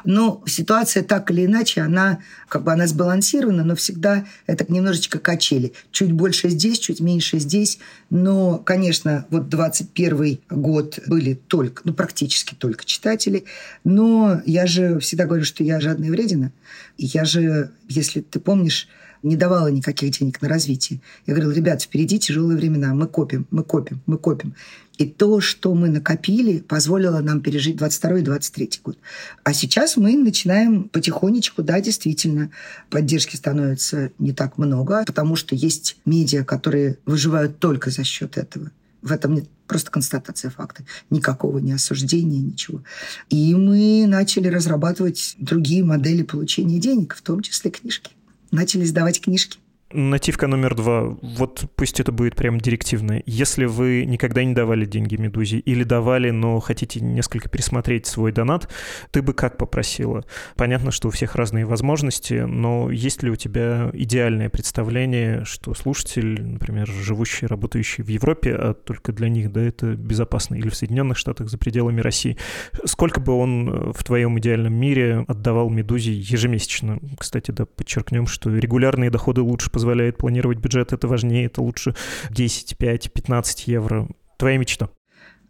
Но ситуация так или иначе, она как бы она сбалансирована, но всегда это немножечко качели. Чуть больше здесь, чуть меньше здесь. Но, конечно, вот 21 год были только, ну, практически только читатели. Но я же всегда говорю, что я жадная вредина. И я же, если ты помнишь, не давала никаких денег на развитие. Я говорила, ребят, впереди тяжелые времена, мы копим, мы копим, мы копим. И то, что мы накопили, позволило нам пережить 22 и 23 год. А сейчас мы начинаем потихонечку, да, действительно, поддержки становится не так много, потому что есть медиа, которые выживают только за счет этого. В этом нет просто констатация факта. Никакого не осуждения, ничего. И мы начали разрабатывать другие модели получения денег, в том числе книжки. Начали сдавать книжки. Нативка номер два. Вот пусть это будет прям директивное. Если вы никогда не давали деньги Медузе или давали, но хотите несколько пересмотреть свой донат, ты бы как попросила? Понятно, что у всех разные возможности, но есть ли у тебя идеальное представление, что слушатель, например, живущий, работающий в Европе, а только для них, да, это безопасно, или в Соединенных Штатах за пределами России, сколько бы он в твоем идеальном мире отдавал Медузе ежемесячно? Кстати, да, подчеркнем, что регулярные доходы лучше позволяет планировать бюджет, это важнее, это лучше 10, 5, 15 евро. Твоя мечта?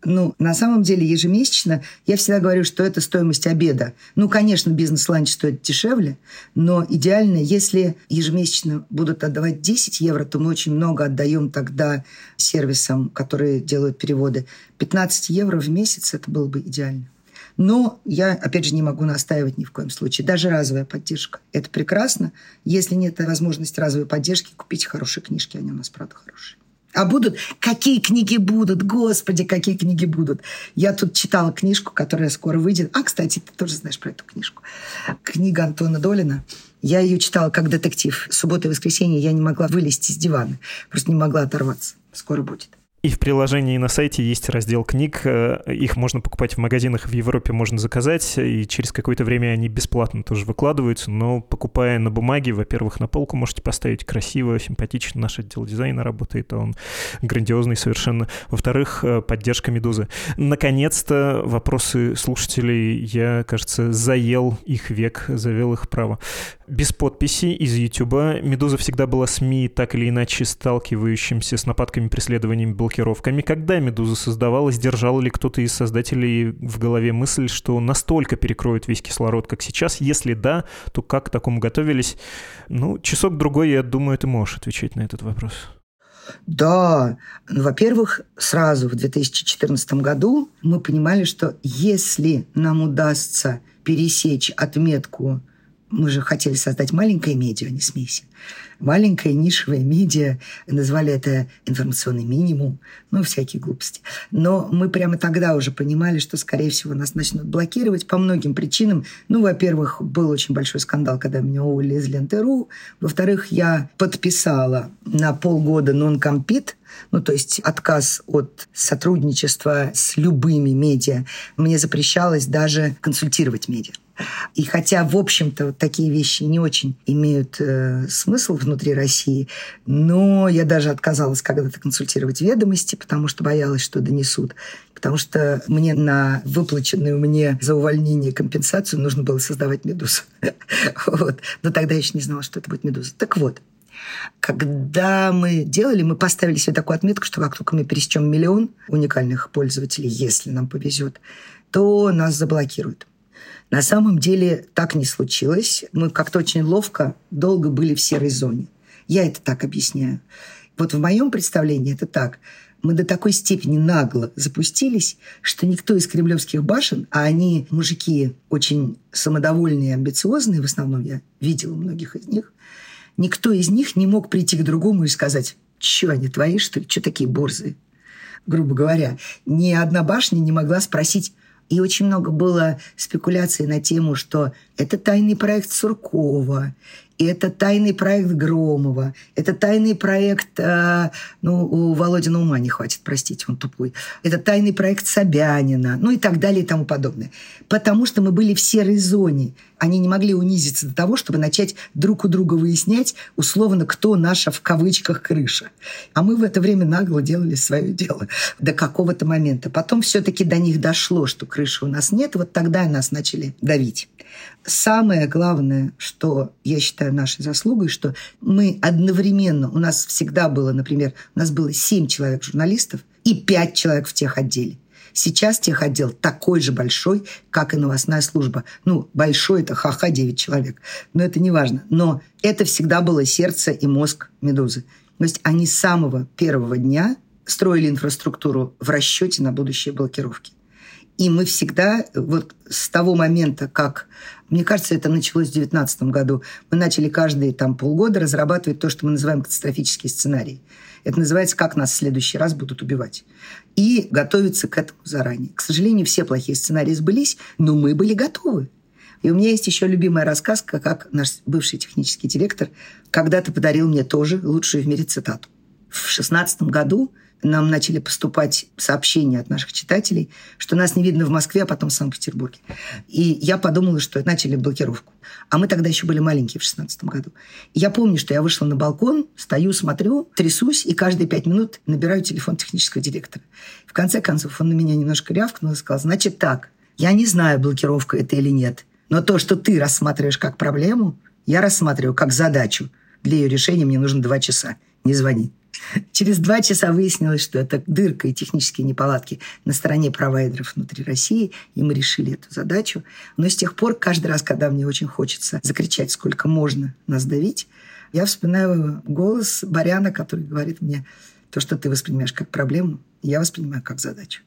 Ну, на самом деле, ежемесячно я всегда говорю, что это стоимость обеда. Ну, конечно, бизнес-ланч стоит дешевле, но идеально, если ежемесячно будут отдавать 10 евро, то мы очень много отдаем тогда сервисам, которые делают переводы. 15 евро в месяц – это было бы идеально. Но я, опять же, не могу настаивать ни в коем случае. Даже разовая поддержка. Это прекрасно. Если нет возможности разовой поддержки, купите хорошие книжки. Они у нас, правда, хорошие. А будут? Какие книги будут? Господи, какие книги будут? Я тут читала книжку, которая скоро выйдет. А, кстати, ты тоже знаешь про эту книжку. Книга Антона Долина. Я ее читала как детектив. Суббота и воскресенье я не могла вылезти из дивана. Просто не могла оторваться. Скоро будет. И в приложении на сайте есть раздел книг. Э, их можно покупать в магазинах в Европе, можно заказать, и через какое-то время они бесплатно тоже выкладываются. Но покупая на бумаге, во-первых, на полку можете поставить красиво, симпатично. Наш отдел дизайна работает, а он грандиозный совершенно. Во-вторых, э, поддержка «Медузы». Наконец-то вопросы слушателей, я, кажется, заел их век, завел их право. Без подписи из YouTube. «Медуза» всегда была СМИ, так или иначе сталкивающимся с нападками, преследованиями, блокировками. Когда «Медуза» создавалась, держал ли кто-то из создателей в голове мысль, что настолько перекроет весь кислород, как сейчас? Если да, то как к такому готовились? Ну, часок-другой, я думаю, ты можешь отвечать на этот вопрос. Да, ну, во-первых, сразу в 2014 году мы понимали, что если нам удастся пересечь отметку мы же хотели создать маленькое медиа, а не смеси. Маленькое нишевое медиа, назвали это информационный минимум, ну, всякие глупости. Но мы прямо тогда уже понимали, что, скорее всего, нас начнут блокировать по многим причинам. Ну, во-первых, был очень большой скандал, когда меня уволили из Ленты.ру. Во-вторых, я подписала на полгода нон-компит, ну, то есть отказ от сотрудничества с любыми медиа. Мне запрещалось даже консультировать медиа. И хотя, в общем-то, вот такие вещи не очень имеют э, смысл внутри России, но я даже отказалась когда-то консультировать ведомости, потому что боялась, что донесут. Потому что мне на выплаченную мне за увольнение компенсацию нужно было создавать «Медузу». вот. Но тогда я еще не знала, что это будет «Медуза». Так вот, когда мы делали, мы поставили себе такую отметку, что как только мы пересечем миллион уникальных пользователей, если нам повезет, то нас заблокируют. На самом деле так не случилось. Мы как-то очень ловко долго были в серой зоне. Я это так объясняю. Вот в моем представлении это так. Мы до такой степени нагло запустились, что никто из кремлевских башен, а они мужики очень самодовольные амбициозные, в основном я видела многих из них, никто из них не мог прийти к другому и сказать, что они твои, что ли, что такие борзые? Грубо говоря, ни одна башня не могла спросить, и очень много было спекуляций на тему, что это тайный проект Суркова, и это тайный проект Громова, это тайный проект, э, ну, у Володина ума не хватит, простите, он тупой. Это тайный проект Собянина, ну и так далее и тому подобное. Потому что мы были в серой зоне. Они не могли унизиться до того, чтобы начать друг у друга выяснять, условно, кто наша в кавычках крыша. А мы в это время нагло делали свое дело до какого-то момента. Потом все-таки до них дошло, что крыши у нас нет, вот тогда нас начали давить. Самое главное, что я считаю нашей заслугой, что мы одновременно, у нас всегда было, например, у нас было семь человек журналистов и пять человек в тех отделе. Сейчас техотдел такой же большой, как и новостная служба. Ну, большой это ха-ха 9 человек, но это не важно. Но это всегда было сердце и мозг «Медузы». То есть они с самого первого дня строили инфраструктуру в расчете на будущие блокировки. И мы всегда, вот с того момента, как, мне кажется, это началось в 2019 году, мы начали каждые там полгода разрабатывать то, что мы называем катастрофический сценарий. Это называется «Как нас в следующий раз будут убивать». И готовиться к этому заранее. К сожалению, все плохие сценарии сбылись, но мы были готовы. И у меня есть еще любимая рассказка, как наш бывший технический директор когда-то подарил мне тоже лучшую в мире цитату. В шестнадцатом году нам начали поступать сообщения от наших читателей, что нас не видно в Москве, а потом в Санкт-Петербурге. И я подумала, что начали блокировку. А мы тогда еще были маленькие в 16 году. И я помню, что я вышла на балкон, стою, смотрю, трясусь, и каждые пять минут набираю телефон технического директора. В конце концов, он на меня немножко рявкнул и сказал, значит так, я не знаю, блокировка это или нет, но то, что ты рассматриваешь как проблему, я рассматриваю как задачу. Для ее решения мне нужно два часа. Не звони. Через два часа выяснилось, что это дырка и технические неполадки на стороне провайдеров внутри России, и мы решили эту задачу. Но с тех пор, каждый раз, когда мне очень хочется закричать, сколько можно нас давить, я вспоминаю голос Баряна, который говорит мне, то, что ты воспринимаешь как проблему, я воспринимаю как задачу.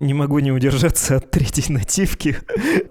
Не могу не удержаться от третьей нативки.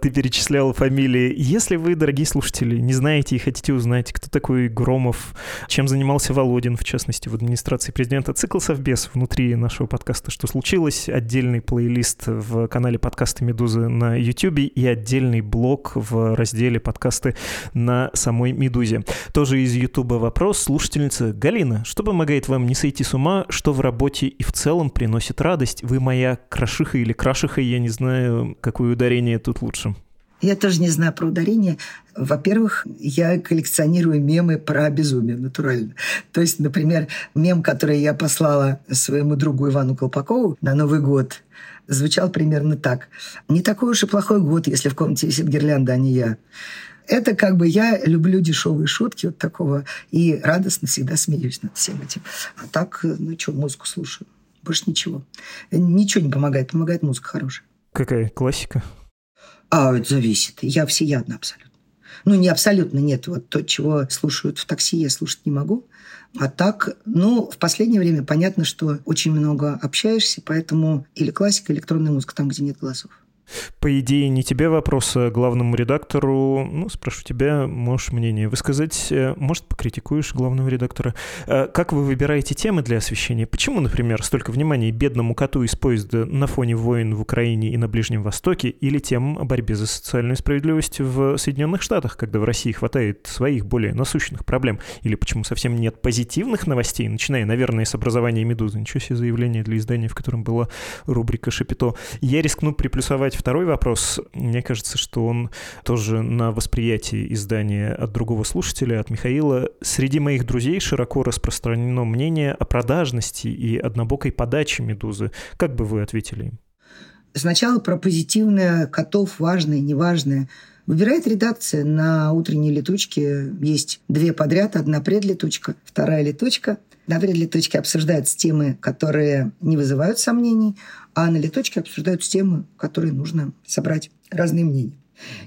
Ты перечислял фамилии. Если вы, дорогие слушатели, не знаете и хотите узнать, кто такой Громов, чем занимался Володин, в частности, в администрации президента, цикл «Совбез» внутри нашего подкаста «Что случилось?», отдельный плейлист в канале подкасты «Медузы» на YouTube и отдельный блог в разделе подкасты на самой «Медузе». Тоже из YouTube вопрос. Слушательница Галина, что помогает вам не сойти с ума, что в работе и в целом приносит радость? Вы моя крашиха или крашиха, я не знаю, какое ударение тут лучше. Я тоже не знаю про ударение. Во-первых, я коллекционирую мемы про безумие, натурально. То есть, например, мем, который я послала своему другу Ивану Колпакову на Новый год, звучал примерно так. «Не такой уж и плохой год, если в комнате висит гирлянда, а не я». Это как бы я люблю дешевые шутки вот такого и радостно всегда смеюсь над всем этим. А так, ну что, музыку слушаю. Больше ничего. Ничего не помогает. Помогает музыка хорошая. Какая классика? А, это зависит. Я всеядна абсолютно. Ну, не абсолютно нет. Вот то, чего слушают в такси, я слушать не могу. А так, ну, в последнее время понятно, что очень много общаешься, поэтому или классика, электронная музыка, там, где нет голосов. По идее, не тебе вопрос, а главному редактору. Ну, спрошу тебя, можешь мнение высказать. Э, может, покритикуешь главного редактора. Э, как вы выбираете темы для освещения? Почему, например, столько внимания бедному коту из поезда на фоне войн в Украине и на Ближнем Востоке или тем о борьбе за социальную справедливость в Соединенных Штатах, когда в России хватает своих более насущных проблем? Или почему совсем нет позитивных новостей, начиная, наверное, с образования «Медузы»? Ничего себе заявление для издания, в котором была рубрика «Шапито». Я рискну приплюсовать второй вопрос. Мне кажется, что он тоже на восприятии издания от другого слушателя, от Михаила. Среди моих друзей широко распространено мнение о продажности и однобокой подаче «Медузы». Как бы вы ответили им? Сначала про позитивное, котов, важное, неважное. Выбирает редакция. На утренней летучке есть две подряд. Одна предлетучка, вторая летучка. На предлетучке обсуждаются темы, которые не вызывают сомнений, а на леточке обсуждаются темы, которые нужно собрать разные мнения.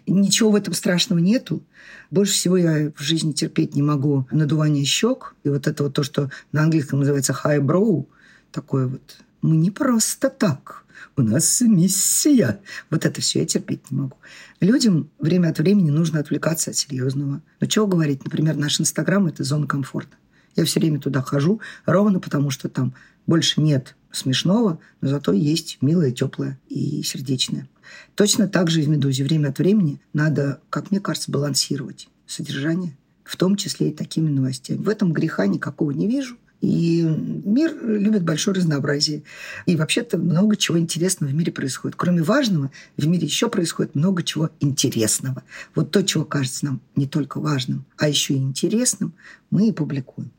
Ничего в этом страшного нету. Больше всего я в жизни терпеть не могу надувание щек. И вот это вот то, что на английском называется high brow, такое вот. Мы не просто так. У нас миссия. Вот это все я терпеть не могу. Людям время от времени нужно отвлекаться от серьезного. Но чего говорить? Например, наш Инстаграм – это зона комфорта. Я все время туда хожу, ровно потому что там больше нет смешного, но зато есть милое, теплое и сердечное. Точно так же и в «Медузе» время от времени надо, как мне кажется, балансировать содержание, в том числе и такими новостями. В этом греха никакого не вижу. И мир любит большое разнообразие. И вообще-то много чего интересного в мире происходит. Кроме важного, в мире еще происходит много чего интересного. Вот то, чего кажется нам не только важным, а еще и интересным, мы и публикуем.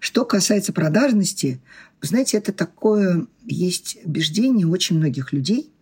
Что касается продажности, знаете, это такое есть убеждение очень многих людей,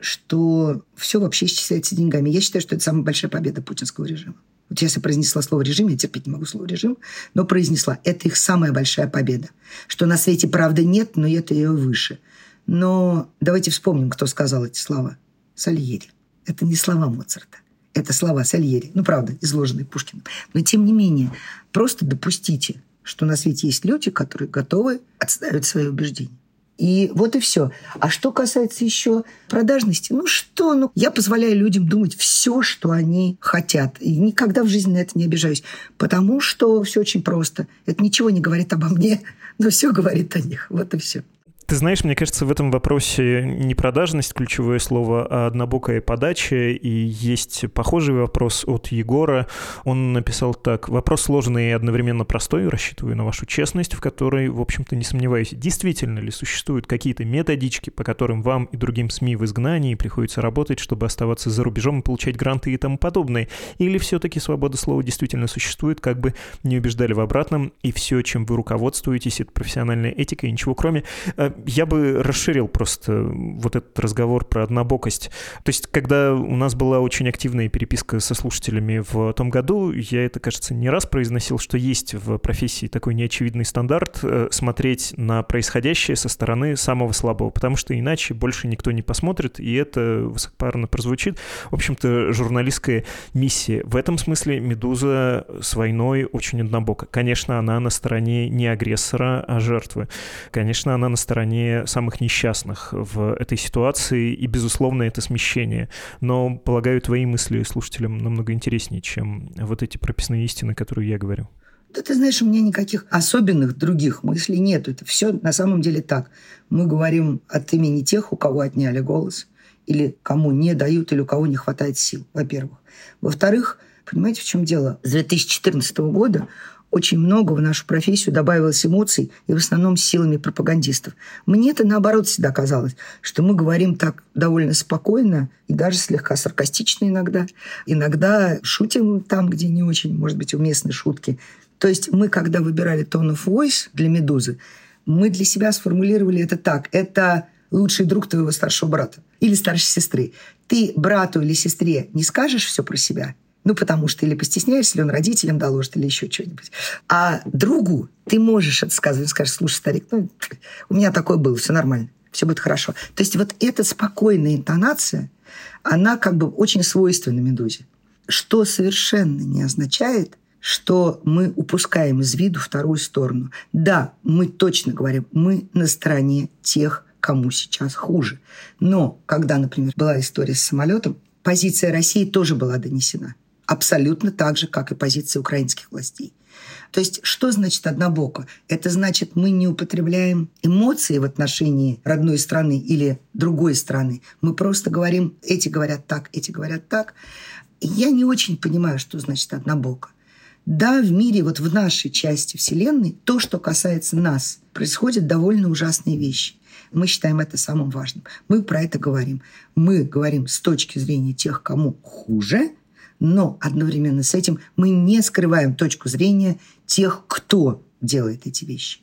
что все вообще исчисляется деньгами. Я считаю, что это самая большая победа путинского режима. Вот я произнесла слово «режим», я терпеть не могу слово «режим», но произнесла. Это их самая большая победа. Что на свете правды нет, но это ее выше. Но давайте вспомним, кто сказал эти слова. Сальери. Это не слова Моцарта. Это слова Сальери. Ну, правда, изложенные Пушкиным. Но, тем не менее, просто допустите, что на свете есть люди, которые готовы отставить свои убеждения. И вот и все. А что касается еще продажности, ну что, ну я позволяю людям думать все, что они хотят. И никогда в жизни на это не обижаюсь. Потому что все очень просто. Это ничего не говорит обо мне, но все говорит о них. Вот и все. Ты знаешь, мне кажется, в этом вопросе не продажность ключевое слово, а однобокая подача. И есть похожий вопрос от Егора. Он написал так. Вопрос сложный и одновременно простой. Рассчитываю на вашу честность, в которой, в общем-то, не сомневаюсь. Действительно ли существуют какие-то методички, по которым вам и другим СМИ в изгнании приходится работать, чтобы оставаться за рубежом и получать гранты и тому подобное? Или все-таки свобода слова действительно существует, как бы не убеждали в обратном, и все, чем вы руководствуетесь, это профессиональная этика и ничего кроме. Э, я бы расширил просто вот этот разговор про однобокость. То есть, когда у нас была очень активная переписка со слушателями в том году, я это, кажется, не раз произносил, что есть в профессии такой неочевидный стандарт э, смотреть на происходящее со стороны самого слабого, потому что иначе больше никто не посмотрит, и это высокопарно прозвучит. В общем-то, журналистская миссия. В этом смысле «Медуза» с войной очень однобока. Конечно, она на стороне не агрессора, а жертвы. Конечно, она на стороне самых несчастных в этой ситуации, и, безусловно, это смещение. Но, полагаю, твои мысли слушателям намного интереснее, чем вот эти прописные истины, которые я говорю. Да ты знаешь, у меня никаких особенных других мыслей нет. Это все на самом деле так. Мы говорим от имени тех, у кого отняли голос, или кому не дают, или у кого не хватает сил, во-первых. Во-вторых, понимаете, в чем дело? С 2014 года очень много в нашу профессию добавилось эмоций, и в основном силами пропагандистов. Мне это, наоборот, всегда казалось, что мы говорим так довольно спокойно и даже слегка саркастично иногда. Иногда шутим там, где не очень, может быть, уместны шутки. То есть мы, когда выбирали tone of voice для «Медузы», мы для себя сформулировали это так. Это лучший друг твоего старшего брата или старшей сестры. Ты брату или сестре не скажешь все про себя – ну, потому что или постесняешься, или он родителям доложит, или еще что-нибудь. А другу ты можешь это сказать. Он скажет, слушай, старик, ну, у меня такое было, все нормально, все будет хорошо. То есть вот эта спокойная интонация, она как бы очень свойственна «Медузе». Что совершенно не означает, что мы упускаем из виду вторую сторону. Да, мы точно говорим, мы на стороне тех, кому сейчас хуже. Но когда, например, была история с самолетом, позиция России тоже была донесена абсолютно так же, как и позиция украинских властей. То есть что значит однобоко? Это значит, мы не употребляем эмоции в отношении родной страны или другой страны. Мы просто говорим, эти говорят так, эти говорят так. Я не очень понимаю, что значит однобоко. Да, в мире, вот в нашей части Вселенной, то, что касается нас, происходят довольно ужасные вещи. Мы считаем это самым важным. Мы про это говорим. Мы говорим с точки зрения тех, кому хуже – но одновременно с этим мы не скрываем точку зрения тех, кто делает эти вещи.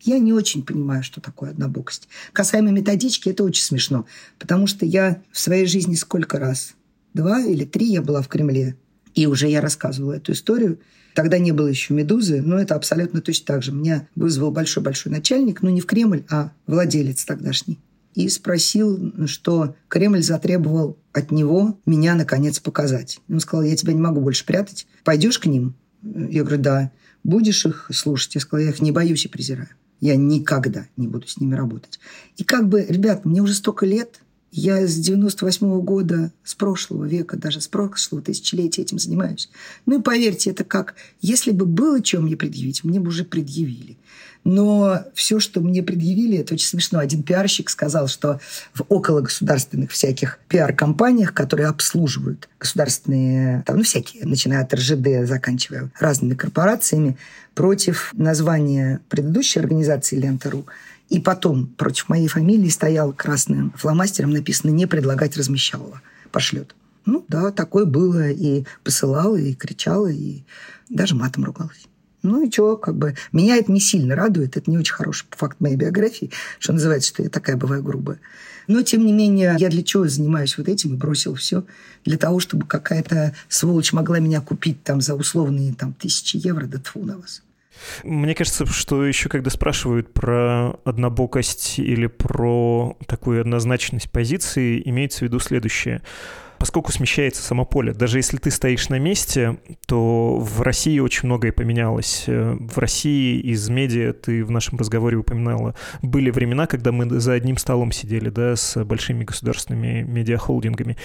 Я не очень понимаю, что такое однобокость. Касаемо методички, это очень смешно, потому что я в своей жизни сколько раз, два или три я была в Кремле, и уже я рассказывала эту историю. Тогда не было еще «Медузы», но это абсолютно точно так же. Меня вызвал большой-большой начальник, ну не в Кремль, а владелец тогдашний и спросил, что Кремль затребовал от него меня, наконец, показать. Он сказал, я тебя не могу больше прятать. Пойдешь к ним? Я говорю, да. Будешь их слушать? Я сказала, я их не боюсь и презираю. Я никогда не буду с ними работать. И как бы, ребят, мне уже столько лет, я с 98 -го года, с прошлого века, даже с прошлого тысячелетия этим занимаюсь. Ну и поверьте, это как, если бы было чем мне предъявить, мне бы уже предъявили. Но все, что мне предъявили, это очень смешно. Один пиарщик сказал, что в окологосударственных всяких пиар-компаниях, которые обслуживают государственные, там, ну, всякие, начиная от РЖД, заканчивая разными корпорациями, против названия предыдущей организации «Лента.ру» и потом против моей фамилии стоял красным фломастером написано «Не предлагать размещалова». Пошлет. Ну да, такое было. И посылала, и кричала, и даже матом ругалась. Ну и что, как бы, меня это не сильно радует, это не очень хороший факт моей биографии, что называется, что я такая бываю грубая. Но, тем не менее, я для чего занимаюсь вот этим и бросил все? Для того, чтобы какая-то сволочь могла меня купить там за условные там тысячи евро, да тьфу на вас. Мне кажется, что еще когда спрашивают про однобокость или про такую однозначность позиции, имеется в виду следующее – поскольку смещается само поле. Даже если ты стоишь на месте, то в России очень многое поменялось. Э, в России из медиа, ты в нашем разговоре упоминала, были времена, когда мы за одним столом сидели, да, с большими государственными медиахолдингами.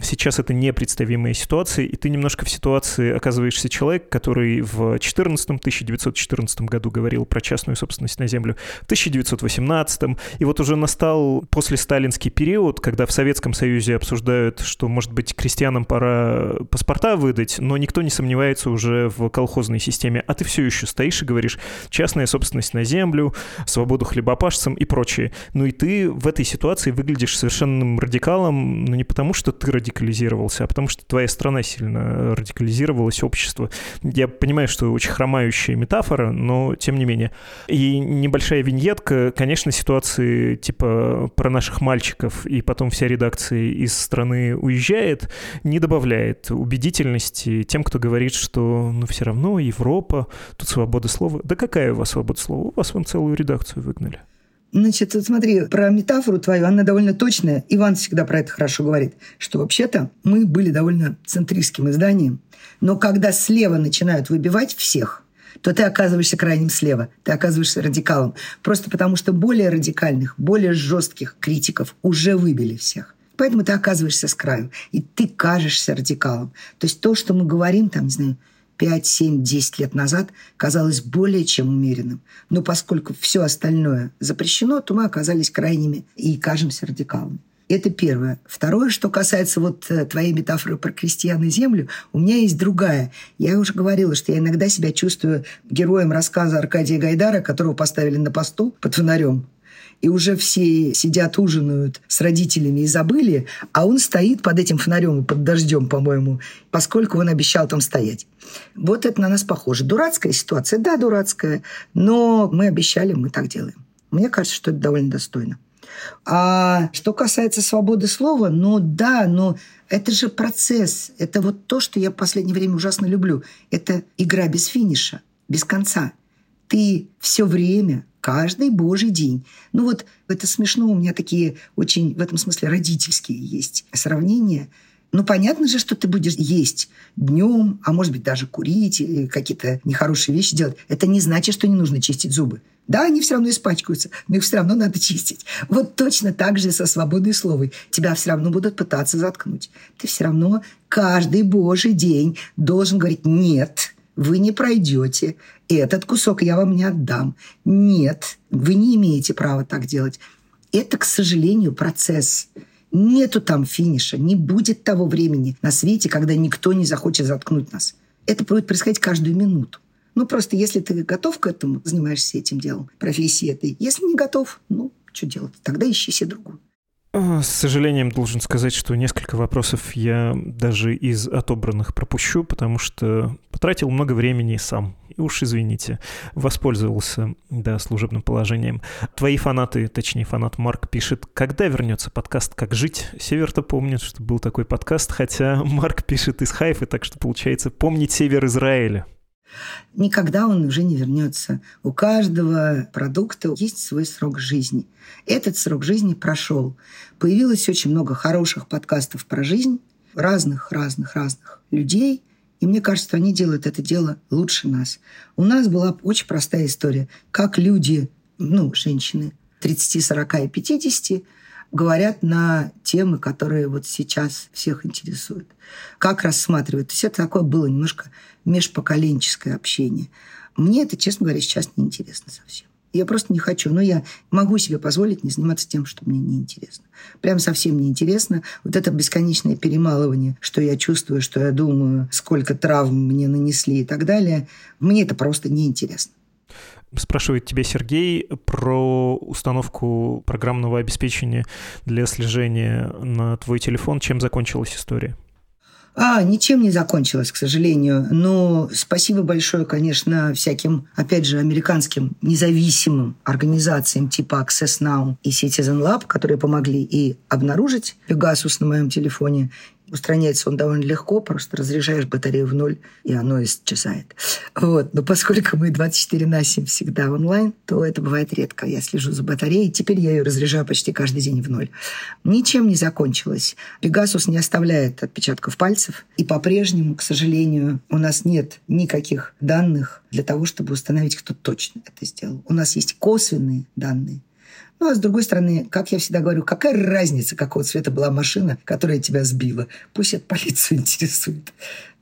Сейчас это непредставимая ситуация, и ты немножко в ситуации оказываешься человек, который в 14 1914 году говорил про частную собственность на землю, в 1918 и вот уже настал после сталинский период, когда в Советском Союзе обсуждают, что, может быть, крестьянам пора паспорта выдать, но никто не сомневается уже в колхозной системе, а ты все еще стоишь и говоришь частная собственность на землю, свободу хлебопашцам и прочее. Ну и ты в этой ситуации выглядишь совершенным радикалом, но не потому, что ты радикализировался, а потому что твоя страна сильно радикализировалась, общество. Я понимаю, что очень хромающая метафора, но тем не менее. И небольшая виньетка, конечно, ситуации типа про наших мальчиков, и потом вся редакция из страны уезжает, не добавляет убедительности тем, кто говорит, что ну все равно Европа, тут свобода слова. Да какая у вас свобода слова? У вас вон целую редакцию выгнали. Значит, смотри, про метафору твою, она довольно точная. Иван всегда про это хорошо говорит, что вообще-то мы были довольно центристским изданием. Но когда слева начинают выбивать всех, то ты оказываешься крайним слева, ты оказываешься радикалом. Просто потому что более радикальных, более жестких критиков уже выбили всех. Поэтому ты оказываешься с краю, и ты кажешься радикалом. То есть то, что мы говорим, там, не знаю, 5, 7, 10 лет назад казалось более чем умеренным. Но поскольку все остальное запрещено, то мы оказались крайними и кажемся радикалами. Это первое. Второе, что касается вот э, твоей метафоры про крестьян и землю, у меня есть другая. Я уже говорила, что я иногда себя чувствую героем рассказа Аркадия Гайдара, которого поставили на посту под фонарем и уже все сидят, ужинают с родителями и забыли, а он стоит под этим фонарем и под дождем, по-моему, поскольку он обещал там стоять. Вот это на нас похоже. Дурацкая ситуация, да, дурацкая, но мы обещали, мы так делаем. Мне кажется, что это довольно достойно. А что касается свободы слова, ну да, но это же процесс. Это вот то, что я в последнее время ужасно люблю. Это игра без финиша, без конца. Ты все время каждый божий день. Ну вот это смешно, у меня такие очень в этом смысле родительские есть сравнения. Ну, понятно же, что ты будешь есть днем, а может быть даже курить или какие-то нехорошие вещи делать. Это не значит, что не нужно чистить зубы. Да, они все равно испачкаются, но их все равно надо чистить. Вот точно так же со свободой слова. Тебя все равно будут пытаться заткнуть. Ты все равно каждый божий день должен говорить «нет», вы не пройдете, этот кусок я вам не отдам. Нет, вы не имеете права так делать. Это, к сожалению, процесс. Нету там финиша, не будет того времени на свете, когда никто не захочет заткнуть нас. Это будет происходить каждую минуту. Ну, просто если ты готов к этому, занимаешься этим делом, профессией этой. Если не готов, ну, что делать? Тогда ищи себе другую. С сожалением должен сказать, что несколько вопросов я даже из отобранных пропущу, потому что потратил много времени сам. И уж извините, воспользовался, да, служебным положением. Твои фанаты, точнее фанат Марк пишет, когда вернется подкаст «Как жить?». Север-то помнит, что был такой подкаст, хотя Марк пишет из Хайфы, так что получается помнить север Израиля. Никогда он уже не вернется. У каждого продукта есть свой срок жизни. Этот срок жизни прошел. Появилось очень много хороших подкастов про жизнь разных, разных, разных людей. И мне кажется, они делают это дело лучше нас. У нас была очень простая история. Как люди, ну, женщины 30, 40 и 50 говорят на темы, которые вот сейчас всех интересуют. Как рассматривают. То есть это такое было немножко межпоколенческое общение. Мне это, честно говоря, сейчас не интересно совсем. Я просто не хочу. Но я могу себе позволить не заниматься тем, что мне неинтересно. Прям совсем неинтересно. Вот это бесконечное перемалывание, что я чувствую, что я думаю, сколько травм мне нанесли и так далее. Мне это просто неинтересно. Спрашивает тебя Сергей про установку программного обеспечения для слежения на твой телефон. Чем закончилась история? А, ничем не закончилось, к сожалению. Но спасибо большое, конечно, всяким, опять же, американским независимым организациям типа Access Now и Citizen Lab, которые помогли и обнаружить Pegasus на моем телефоне, Устраняется он довольно легко, просто разряжаешь батарею в ноль, и оно исчезает. Вот. Но поскольку мы 24 на 7 всегда онлайн, то это бывает редко. Я слежу за батареей, теперь я ее разряжаю почти каждый день в ноль. Ничем не закончилось. Пегасус не оставляет отпечатков пальцев, и по-прежнему, к сожалению, у нас нет никаких данных для того, чтобы установить, кто точно это сделал. У нас есть косвенные данные, ну, а с другой стороны, как я всегда говорю, какая разница, какого цвета была машина, которая тебя сбила? Пусть это полицию интересует.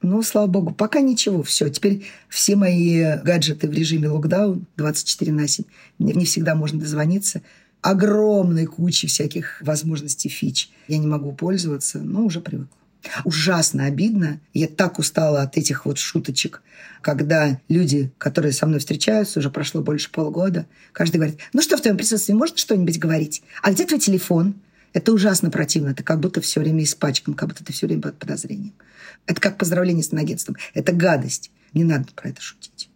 Ну, слава богу, пока ничего. Все, теперь все мои гаджеты в режиме локдаун 24 на 7. Мне не всегда можно дозвониться. Огромной кучи всяких возможностей фич. Я не могу пользоваться, но уже привыкла. Ужасно обидно. Я так устала от этих вот шуточек, когда люди, которые со мной встречаются, уже прошло больше полгода, каждый говорит, ну что в твоем присутствии, можно что-нибудь говорить? А где твой телефон? Это ужасно противно. Ты как будто все время испачкан, как будто ты все время под подозрением. Это как поздравление с агентством. Это гадость. Не надо про это шутить.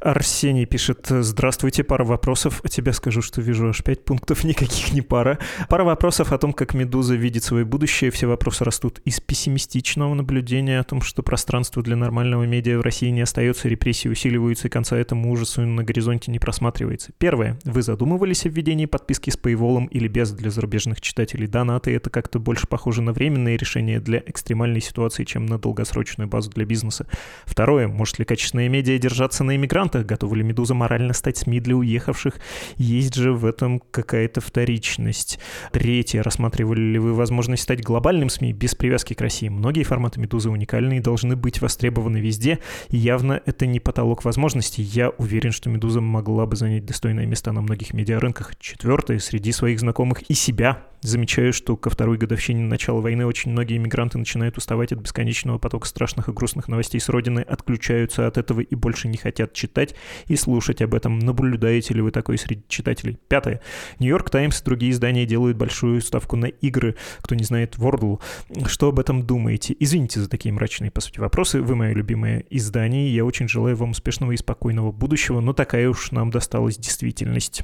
Арсений пишет, здравствуйте, пара вопросов. О тебе скажу, что вижу аж пять пунктов, никаких не пара. Пара вопросов о том, как Медуза видит свое будущее. Все вопросы растут из пессимистичного наблюдения о том, что пространство для нормального медиа в России не остается, репрессии усиливаются, и конца этому ужасу на горизонте не просматривается. Первое. Вы задумывались о введении подписки с paywall или без для зарубежных читателей? Донаты — это как-то больше похоже на временные решения для экстремальной ситуации, чем на долгосрочную базу для бизнеса. Второе. Может ли качественные медиа держаться на иммигрантах, готова ли «Медуза» морально стать СМИ для уехавших, есть же в этом какая-то вторичность. Третье, рассматривали ли вы возможность стать глобальным СМИ без привязки к России? Многие форматы «Медузы» уникальны и должны быть востребованы везде, и явно это не потолок возможностей. Я уверен, что «Медуза» могла бы занять достойное место на многих медиарынках. Четвертое, среди своих знакомых и себя Замечаю, что ко второй годовщине начала войны очень многие иммигранты начинают уставать от бесконечного потока страшных и грустных новостей с родины, отключаются от этого и больше не хотят читать и слушать об этом. Наблюдаете ли вы такое среди читателей? Пятое. Нью-Йорк Таймс и другие издания делают большую ставку на игры. Кто не знает Wordle. Что об этом думаете? Извините за такие мрачные, по сути, вопросы. Вы мое любимое издание, я очень желаю вам успешного и спокойного будущего, но такая уж нам досталась действительность.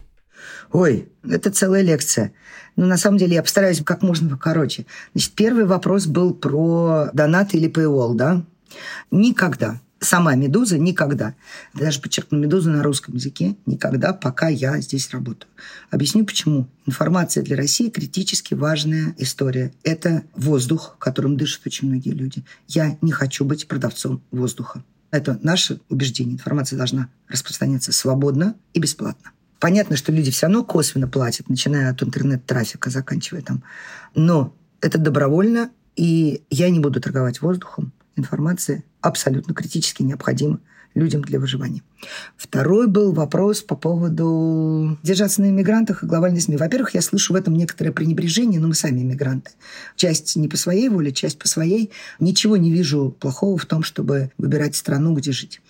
Ой, это целая лекция. Но на самом деле я постараюсь как можно покороче. Значит, первый вопрос был про донат или paywall, да? Никогда. Сама «Медуза» никогда. Даже подчеркну «Медузу» на русском языке никогда, пока я здесь работаю. Объясню, почему. Информация для России критически важная история. Это воздух, которым дышат очень многие люди. Я не хочу быть продавцом воздуха. Это наше убеждение. Информация должна распространяться свободно и бесплатно. Понятно, что люди все равно косвенно платят, начиная от интернет-трафика, заканчивая там. Но это добровольно, и я не буду торговать воздухом. Информация абсолютно критически необходима людям для выживания. Второй был вопрос по поводу держаться на иммигрантах и глобальной СМИ. Во-первых, я слышу в этом некоторое пренебрежение, но мы сами иммигранты. Часть не по своей воле, часть по своей. Ничего не вижу плохого в том, чтобы выбирать страну, где жить.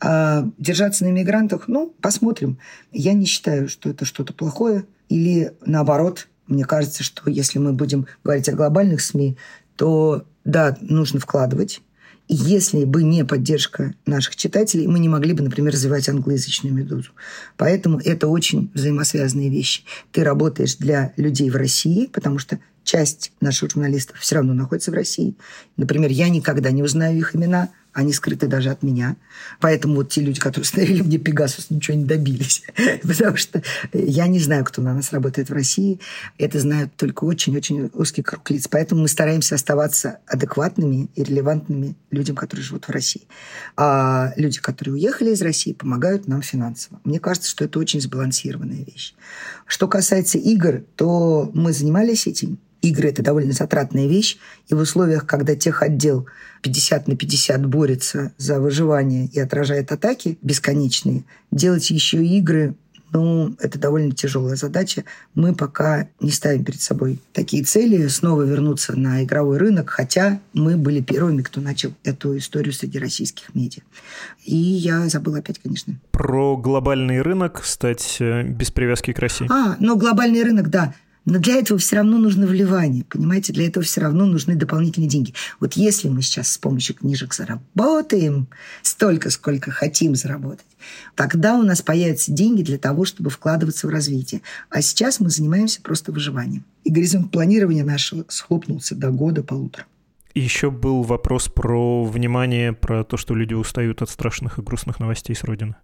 А держаться на иммигрантах, ну, посмотрим. Я не считаю, что это что-то плохое. Или наоборот, мне кажется, что если мы будем говорить о глобальных СМИ, то да, нужно вкладывать. Если бы не поддержка наших читателей, мы не могли бы, например, развивать англоязычную «Медузу». Поэтому это очень взаимосвязанные вещи. Ты работаешь для людей в России, потому что часть наших журналистов все равно находится в России. Например, я никогда не узнаю их имена, они скрыты даже от меня. Поэтому вот те люди, которые установили мне Пегасус, ничего не добились. Потому что я не знаю, кто на нас работает в России. Это знают только очень-очень узкий круг лиц. Поэтому мы стараемся оставаться адекватными и релевантными людям, которые живут в России. А люди, которые уехали из России, помогают нам финансово. Мне кажется, что это очень сбалансированная вещь. Что касается игр, то мы занимались этим игры – это довольно затратная вещь, и в условиях, когда тех отдел 50 на 50 борется за выживание и отражает атаки бесконечные, делать еще игры ну, это довольно тяжелая задача. Мы пока не ставим перед собой такие цели, снова вернуться на игровой рынок, хотя мы были первыми, кто начал эту историю среди российских медиа. И я забыла опять, конечно. Про глобальный рынок стать без привязки к России. А, ну, глобальный рынок, да. Но для этого все равно нужно вливание, понимаете? Для этого все равно нужны дополнительные деньги. Вот если мы сейчас с помощью книжек заработаем столько, сколько хотим заработать, тогда у нас появятся деньги для того, чтобы вкладываться в развитие. А сейчас мы занимаемся просто выживанием. И горизонт планирования нашего схлопнулся до года-полутора. Еще был вопрос про внимание, про то, что люди устают от страшных и грустных новостей с родины.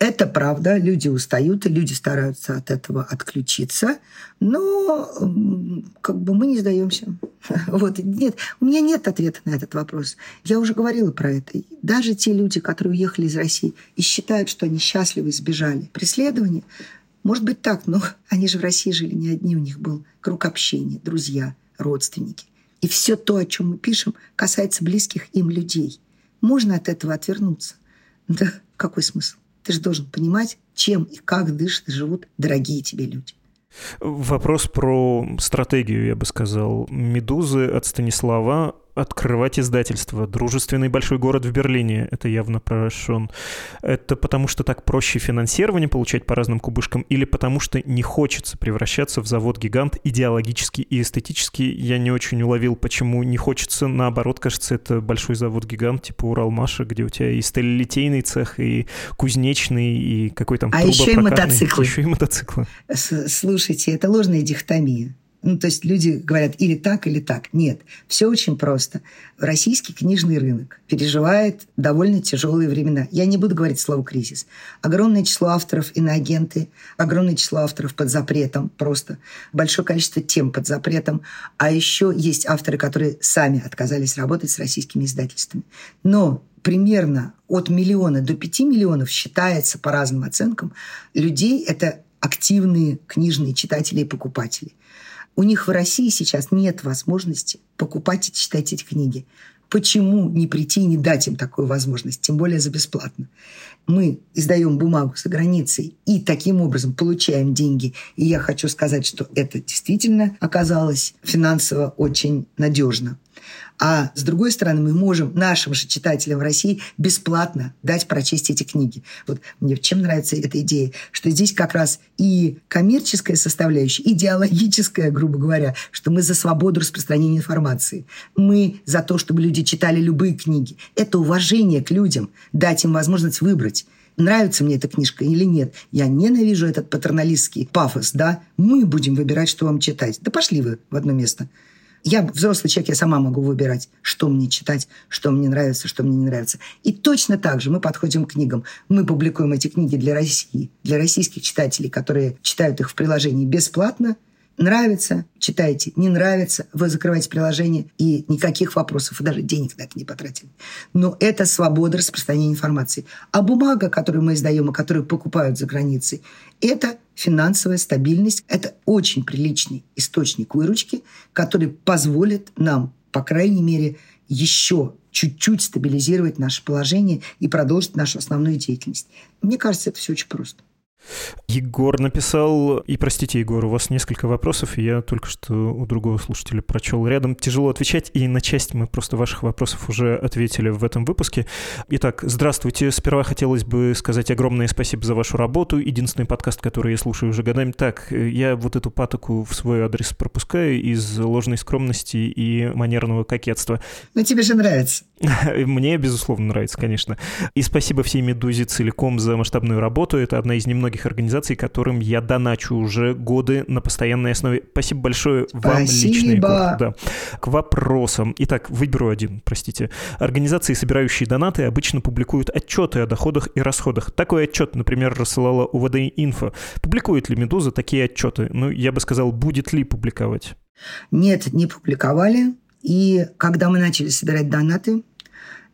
Это правда, люди устают, и люди стараются от этого отключиться, но как бы мы не сдаемся. Вот, нет, у меня нет ответа на этот вопрос. Я уже говорила про это. Даже те люди, которые уехали из России и считают, что они счастливы избежали преследования, может быть так, но они же в России жили не одни, у них был круг общения, друзья, родственники. И все то, о чем мы пишем, касается близких им людей. Можно от этого отвернуться. Да какой смысл? Ты же должен понимать, чем и как дышат и живут дорогие тебе люди. Вопрос про стратегию, я бы сказал. «Медузы» от Станислава открывать издательство. Дружественный большой город в Берлине, это явно про Шон. Это потому, что так проще финансирование получать по разным кубышкам или потому, что не хочется превращаться в завод-гигант идеологически и эстетически? Я не очень уловил, почему не хочется. Наоборот, кажется, это большой завод-гигант типа Уралмаша, где у тебя и сталелитейный цех, и кузнечный, и какой там А еще и мотоциклы. Еще и мотоциклы. Слушайте, это ложная дихотомия. Ну, то есть люди говорят или так, или так. Нет, все очень просто. Российский книжный рынок переживает довольно тяжелые времена. Я не буду говорить слово «кризис». Огромное число авторов иноагенты, огромное число авторов под запретом просто, большое количество тем под запретом. А еще есть авторы, которые сами отказались работать с российскими издательствами. Но примерно от миллиона до пяти миллионов считается по разным оценкам людей это активные книжные читатели и покупатели. У них в России сейчас нет возможности покупать и читать эти книги. Почему не прийти и не дать им такую возможность, тем более за бесплатно? Мы издаем бумагу за границей и таким образом получаем деньги. И я хочу сказать, что это действительно оказалось финансово очень надежно. А с другой стороны, мы можем нашим же читателям в России бесплатно дать прочесть эти книги. Вот мне чем нравится эта идея, что здесь как раз и коммерческая составляющая, идеологическая, грубо говоря, что мы за свободу распространения информации. Мы за то, чтобы люди читали любые книги. Это уважение к людям, дать им возможность выбрать нравится мне эта книжка или нет. Я ненавижу этот патерналистский пафос, да. Мы будем выбирать, что вам читать. Да пошли вы в одно место. Я взрослый человек, я сама могу выбирать, что мне читать, что мне нравится, что мне не нравится. И точно так же мы подходим к книгам. Мы публикуем эти книги для России, для российских читателей, которые читают их в приложении бесплатно – Нравится – читайте. Не нравится – вы закрываете приложение, и никаких вопросов, и даже денег на это не потратили. Но это свобода распространения информации. А бумага, которую мы издаем, и которую покупают за границей, это финансовая стабильность. Это очень приличный источник выручки, который позволит нам, по крайней мере, еще чуть-чуть стабилизировать наше положение и продолжить нашу основную деятельность. Мне кажется, это все очень просто. Егор написал, и простите, Егор, у вас несколько вопросов, и я только что у другого слушателя прочел рядом. Тяжело отвечать, и на часть мы просто ваших вопросов уже ответили в этом выпуске. Итак, здравствуйте. Сперва хотелось бы сказать огромное спасибо за вашу работу. Единственный подкаст, который я слушаю уже годами. Так, я вот эту патоку в свой адрес пропускаю из ложной скромности и манерного кокетства. Но тебе же нравится. Мне, безусловно, нравится, конечно. И спасибо всей «Медузе» целиком за масштабную работу. Это одна из немногих организаций, которым я доначу уже годы на постоянной основе. Спасибо большое вам спасибо. лично, Егор. Да. К вопросам. Итак, выберу один, простите. Организации, собирающие донаты, обычно публикуют отчеты о доходах и расходах. Такой отчет, например, рассылала УВД Инфо. Публикует ли «Медуза» такие отчеты? Ну, я бы сказал, будет ли публиковать? Нет, не публиковали. И когда мы начали собирать донаты,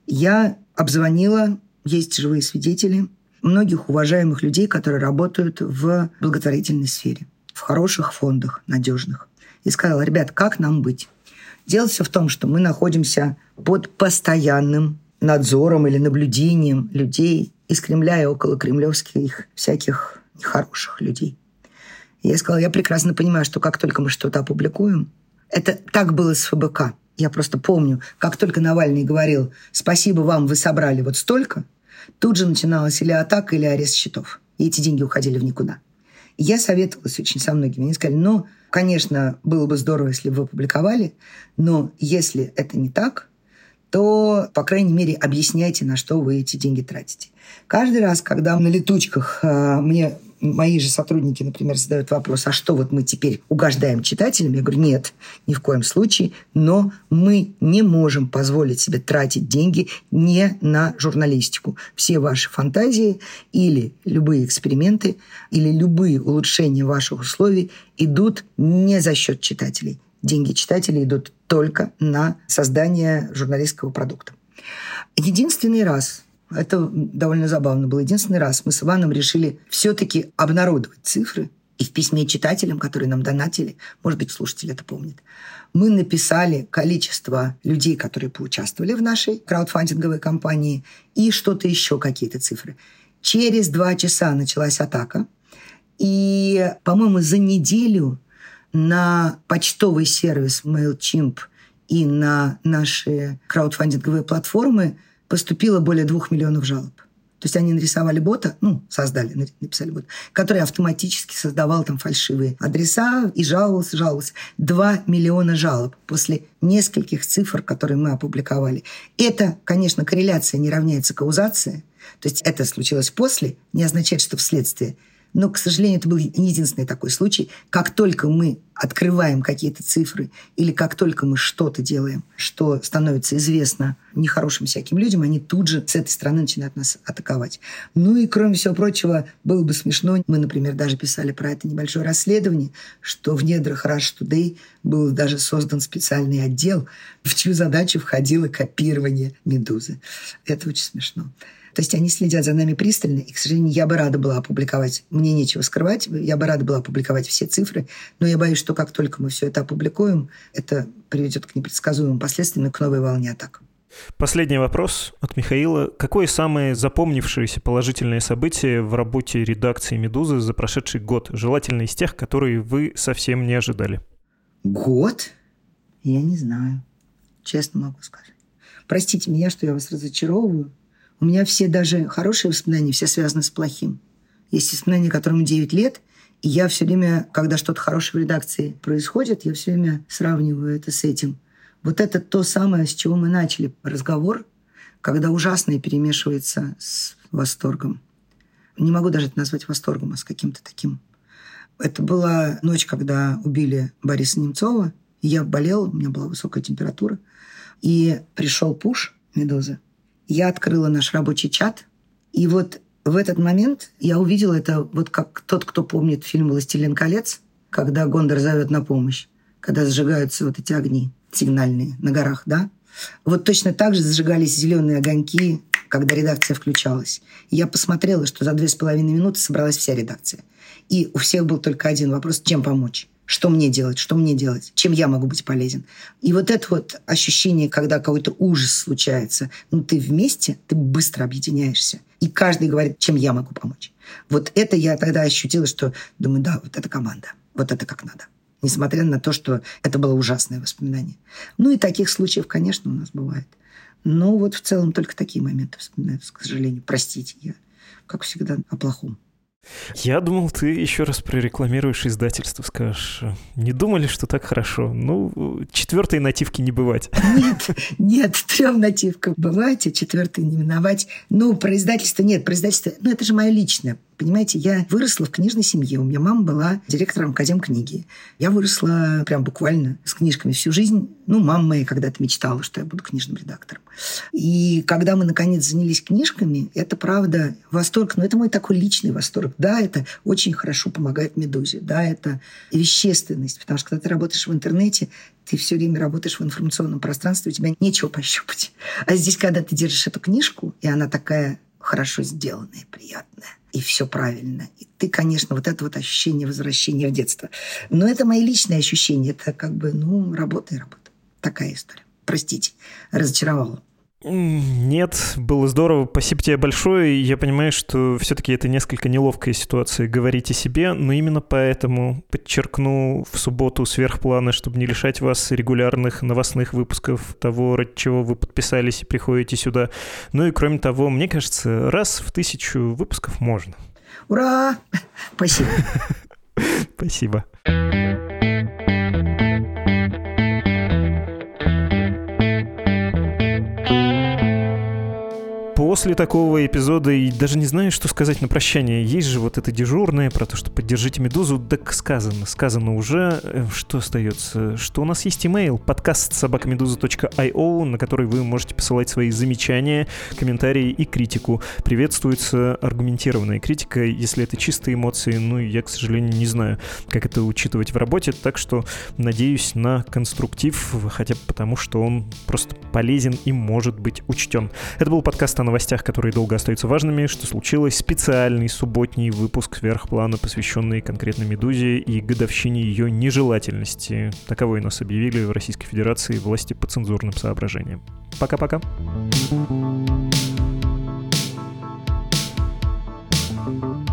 я обзвонила, есть живые свидетели, многих уважаемых людей, которые работают в благотворительной сфере, в хороших фондах, надежных. И сказала, ребят, как нам быть? Дело все в том, что мы находимся под постоянным надзором или наблюдением людей из Кремля и около кремлевских всяких нехороших людей. И я сказала, я прекрасно понимаю, что как только мы что-то опубликуем, это так было с ФБК – я просто помню, как только Навальный говорил «спасибо вам, вы собрали вот столько», тут же начиналась или атака, или арест счетов. И эти деньги уходили в никуда. я советовалась очень со многими. Они сказали, ну, конечно, было бы здорово, если бы вы публиковали, но если это не так, то, по крайней мере, объясняйте, на что вы эти деньги тратите. Каждый раз, когда на летучках э, мне мои же сотрудники, например, задают вопрос, а что вот мы теперь угождаем читателям? Я говорю, нет, ни в коем случае, но мы не можем позволить себе тратить деньги не на журналистику. Все ваши фантазии или любые эксперименты, или любые улучшения ваших условий идут не за счет читателей. Деньги читателей идут только на создание журналистского продукта. Единственный раз это довольно забавно было. Единственный раз мы с Иваном решили все-таки обнародовать цифры. И в письме читателям, которые нам донатили, может быть, слушатель это помнит, мы написали количество людей, которые поучаствовали в нашей краудфандинговой кампании, и что-то еще, какие-то цифры. Через два часа началась атака. И, по-моему, за неделю на почтовый сервис MailChimp и на наши краудфандинговые платформы поступило более двух миллионов жалоб. То есть они нарисовали бота, ну, создали, написали бот, который автоматически создавал там фальшивые адреса и жаловался, жаловался. Два миллиона жалоб после нескольких цифр, которые мы опубликовали. Это, конечно, корреляция не равняется каузации. То есть это случилось после, не означает, что вследствие. Но, к сожалению, это был единственный такой случай. Как только мы открываем какие-то цифры или как только мы что-то делаем, что становится известно нехорошим всяким людям, они тут же с этой стороны начинают нас атаковать. Ну и, кроме всего прочего, было бы смешно. Мы, например, даже писали про это небольшое расследование, что в недрах Rush Today был даже создан специальный отдел, в чью задачу входило копирование «Медузы». Это очень смешно. То есть они следят за нами пристально, и, к сожалению, я бы рада была опубликовать, мне нечего скрывать, я бы рада была опубликовать все цифры, но я боюсь, что как только мы все это опубликуем, это приведет к непредсказуемым последствиям и к новой волне атак. Последний вопрос от Михаила. Какое самое запомнившееся положительное событие в работе редакции «Медузы» за прошедший год? Желательно из тех, которые вы совсем не ожидали. Год? Я не знаю. Честно могу сказать. Простите меня, что я вас разочаровываю. У меня все даже хорошие воспоминания, все связаны с плохим. Есть воспоминания, которым 9 лет, и я все время, когда что-то хорошее в редакции происходит, я все время сравниваю это с этим. Вот это то самое, с чего мы начали разговор, когда ужасное перемешивается с восторгом. Не могу даже это назвать восторгом, а с каким-то таким. Это была ночь, когда убили Бориса Немцова. Я болел, у меня была высокая температура. И пришел пуш «Медузы», я открыла наш рабочий чат, и вот в этот момент я увидела это, вот как тот, кто помнит фильм «Властелин колец», когда Гондор зовет на помощь, когда зажигаются вот эти огни сигнальные на горах, да? Вот точно так же зажигались зеленые огоньки, когда редакция включалась. Я посмотрела, что за две с половиной минуты собралась вся редакция. И у всех был только один вопрос, чем помочь. Что мне делать? Что мне делать? Чем я могу быть полезен? И вот это вот ощущение, когда какой-то ужас случается, ну ты вместе, ты быстро объединяешься. И каждый говорит, чем я могу помочь. Вот это я тогда ощутила, что думаю, да, вот это команда. Вот это как надо. Несмотря на то, что это было ужасное воспоминание. Ну и таких случаев, конечно, у нас бывает. Но вот в целом только такие моменты вспоминаются, к сожалению. Простите, я, как всегда, о плохом. Я думал, ты еще раз прорекламируешь издательство, скажешь. Не думали, что так хорошо? Ну, четвертой нативки не бывать. Нет, нет, трем нативкам бывать, а четвертой не миновать. Ну, про издательство нет, про издательство... Ну, это же мое личное. Понимаете, я выросла в книжной семье. У меня мама была директором Академ книги. Я выросла прям буквально с книжками всю жизнь. Ну, мама моя когда-то мечтала, что я буду книжным редактором. И когда мы, наконец, занялись книжками, это, правда, восторг. Но это мой такой личный восторг. Да, это очень хорошо помогает «Медузе». Да, это вещественность. Потому что, когда ты работаешь в интернете, ты все время работаешь в информационном пространстве, у тебя нечего пощупать. А здесь, когда ты держишь эту книжку, и она такая хорошо сделанная, приятная, и все правильно. И ты, конечно, вот это вот ощущение возвращения в детство. Но это мои личные ощущения. Это как бы, ну, работа и работа. Такая история. Простите, разочаровала. Нет, было здорово. Спасибо тебе большое. Я понимаю, что все-таки это несколько неловкая ситуация говорить о себе, но именно поэтому подчеркну в субботу сверхпланы, чтобы не лишать вас регулярных новостных выпусков того, ради чего вы подписались и приходите сюда. Ну и кроме того, мне кажется, раз в тысячу выпусков можно. Ура! Спасибо. Спасибо. После такого эпизода и даже не знаю, что сказать на прощание. Есть же вот это дежурное про то, что поддержите Медузу. Так сказано, сказано уже. Э, что остается? Что у нас есть имейл, подкаст собакамедуза.io, на который вы можете посылать свои замечания, комментарии и критику. Приветствуется аргументированная критика, если это чистые эмоции. Ну, я, к сожалению, не знаю, как это учитывать в работе, так что надеюсь на конструктив, хотя бы потому, что он просто полезен и может быть учтен. Это был подкаст о новостях, которые долго остаются важными. Что случилось? Специальный субботний выпуск сверхплана, посвященный конкретно «Медузе» и годовщине ее нежелательности. Таковой нас объявили в Российской Федерации власти по цензурным соображениям. Пока-пока. thank you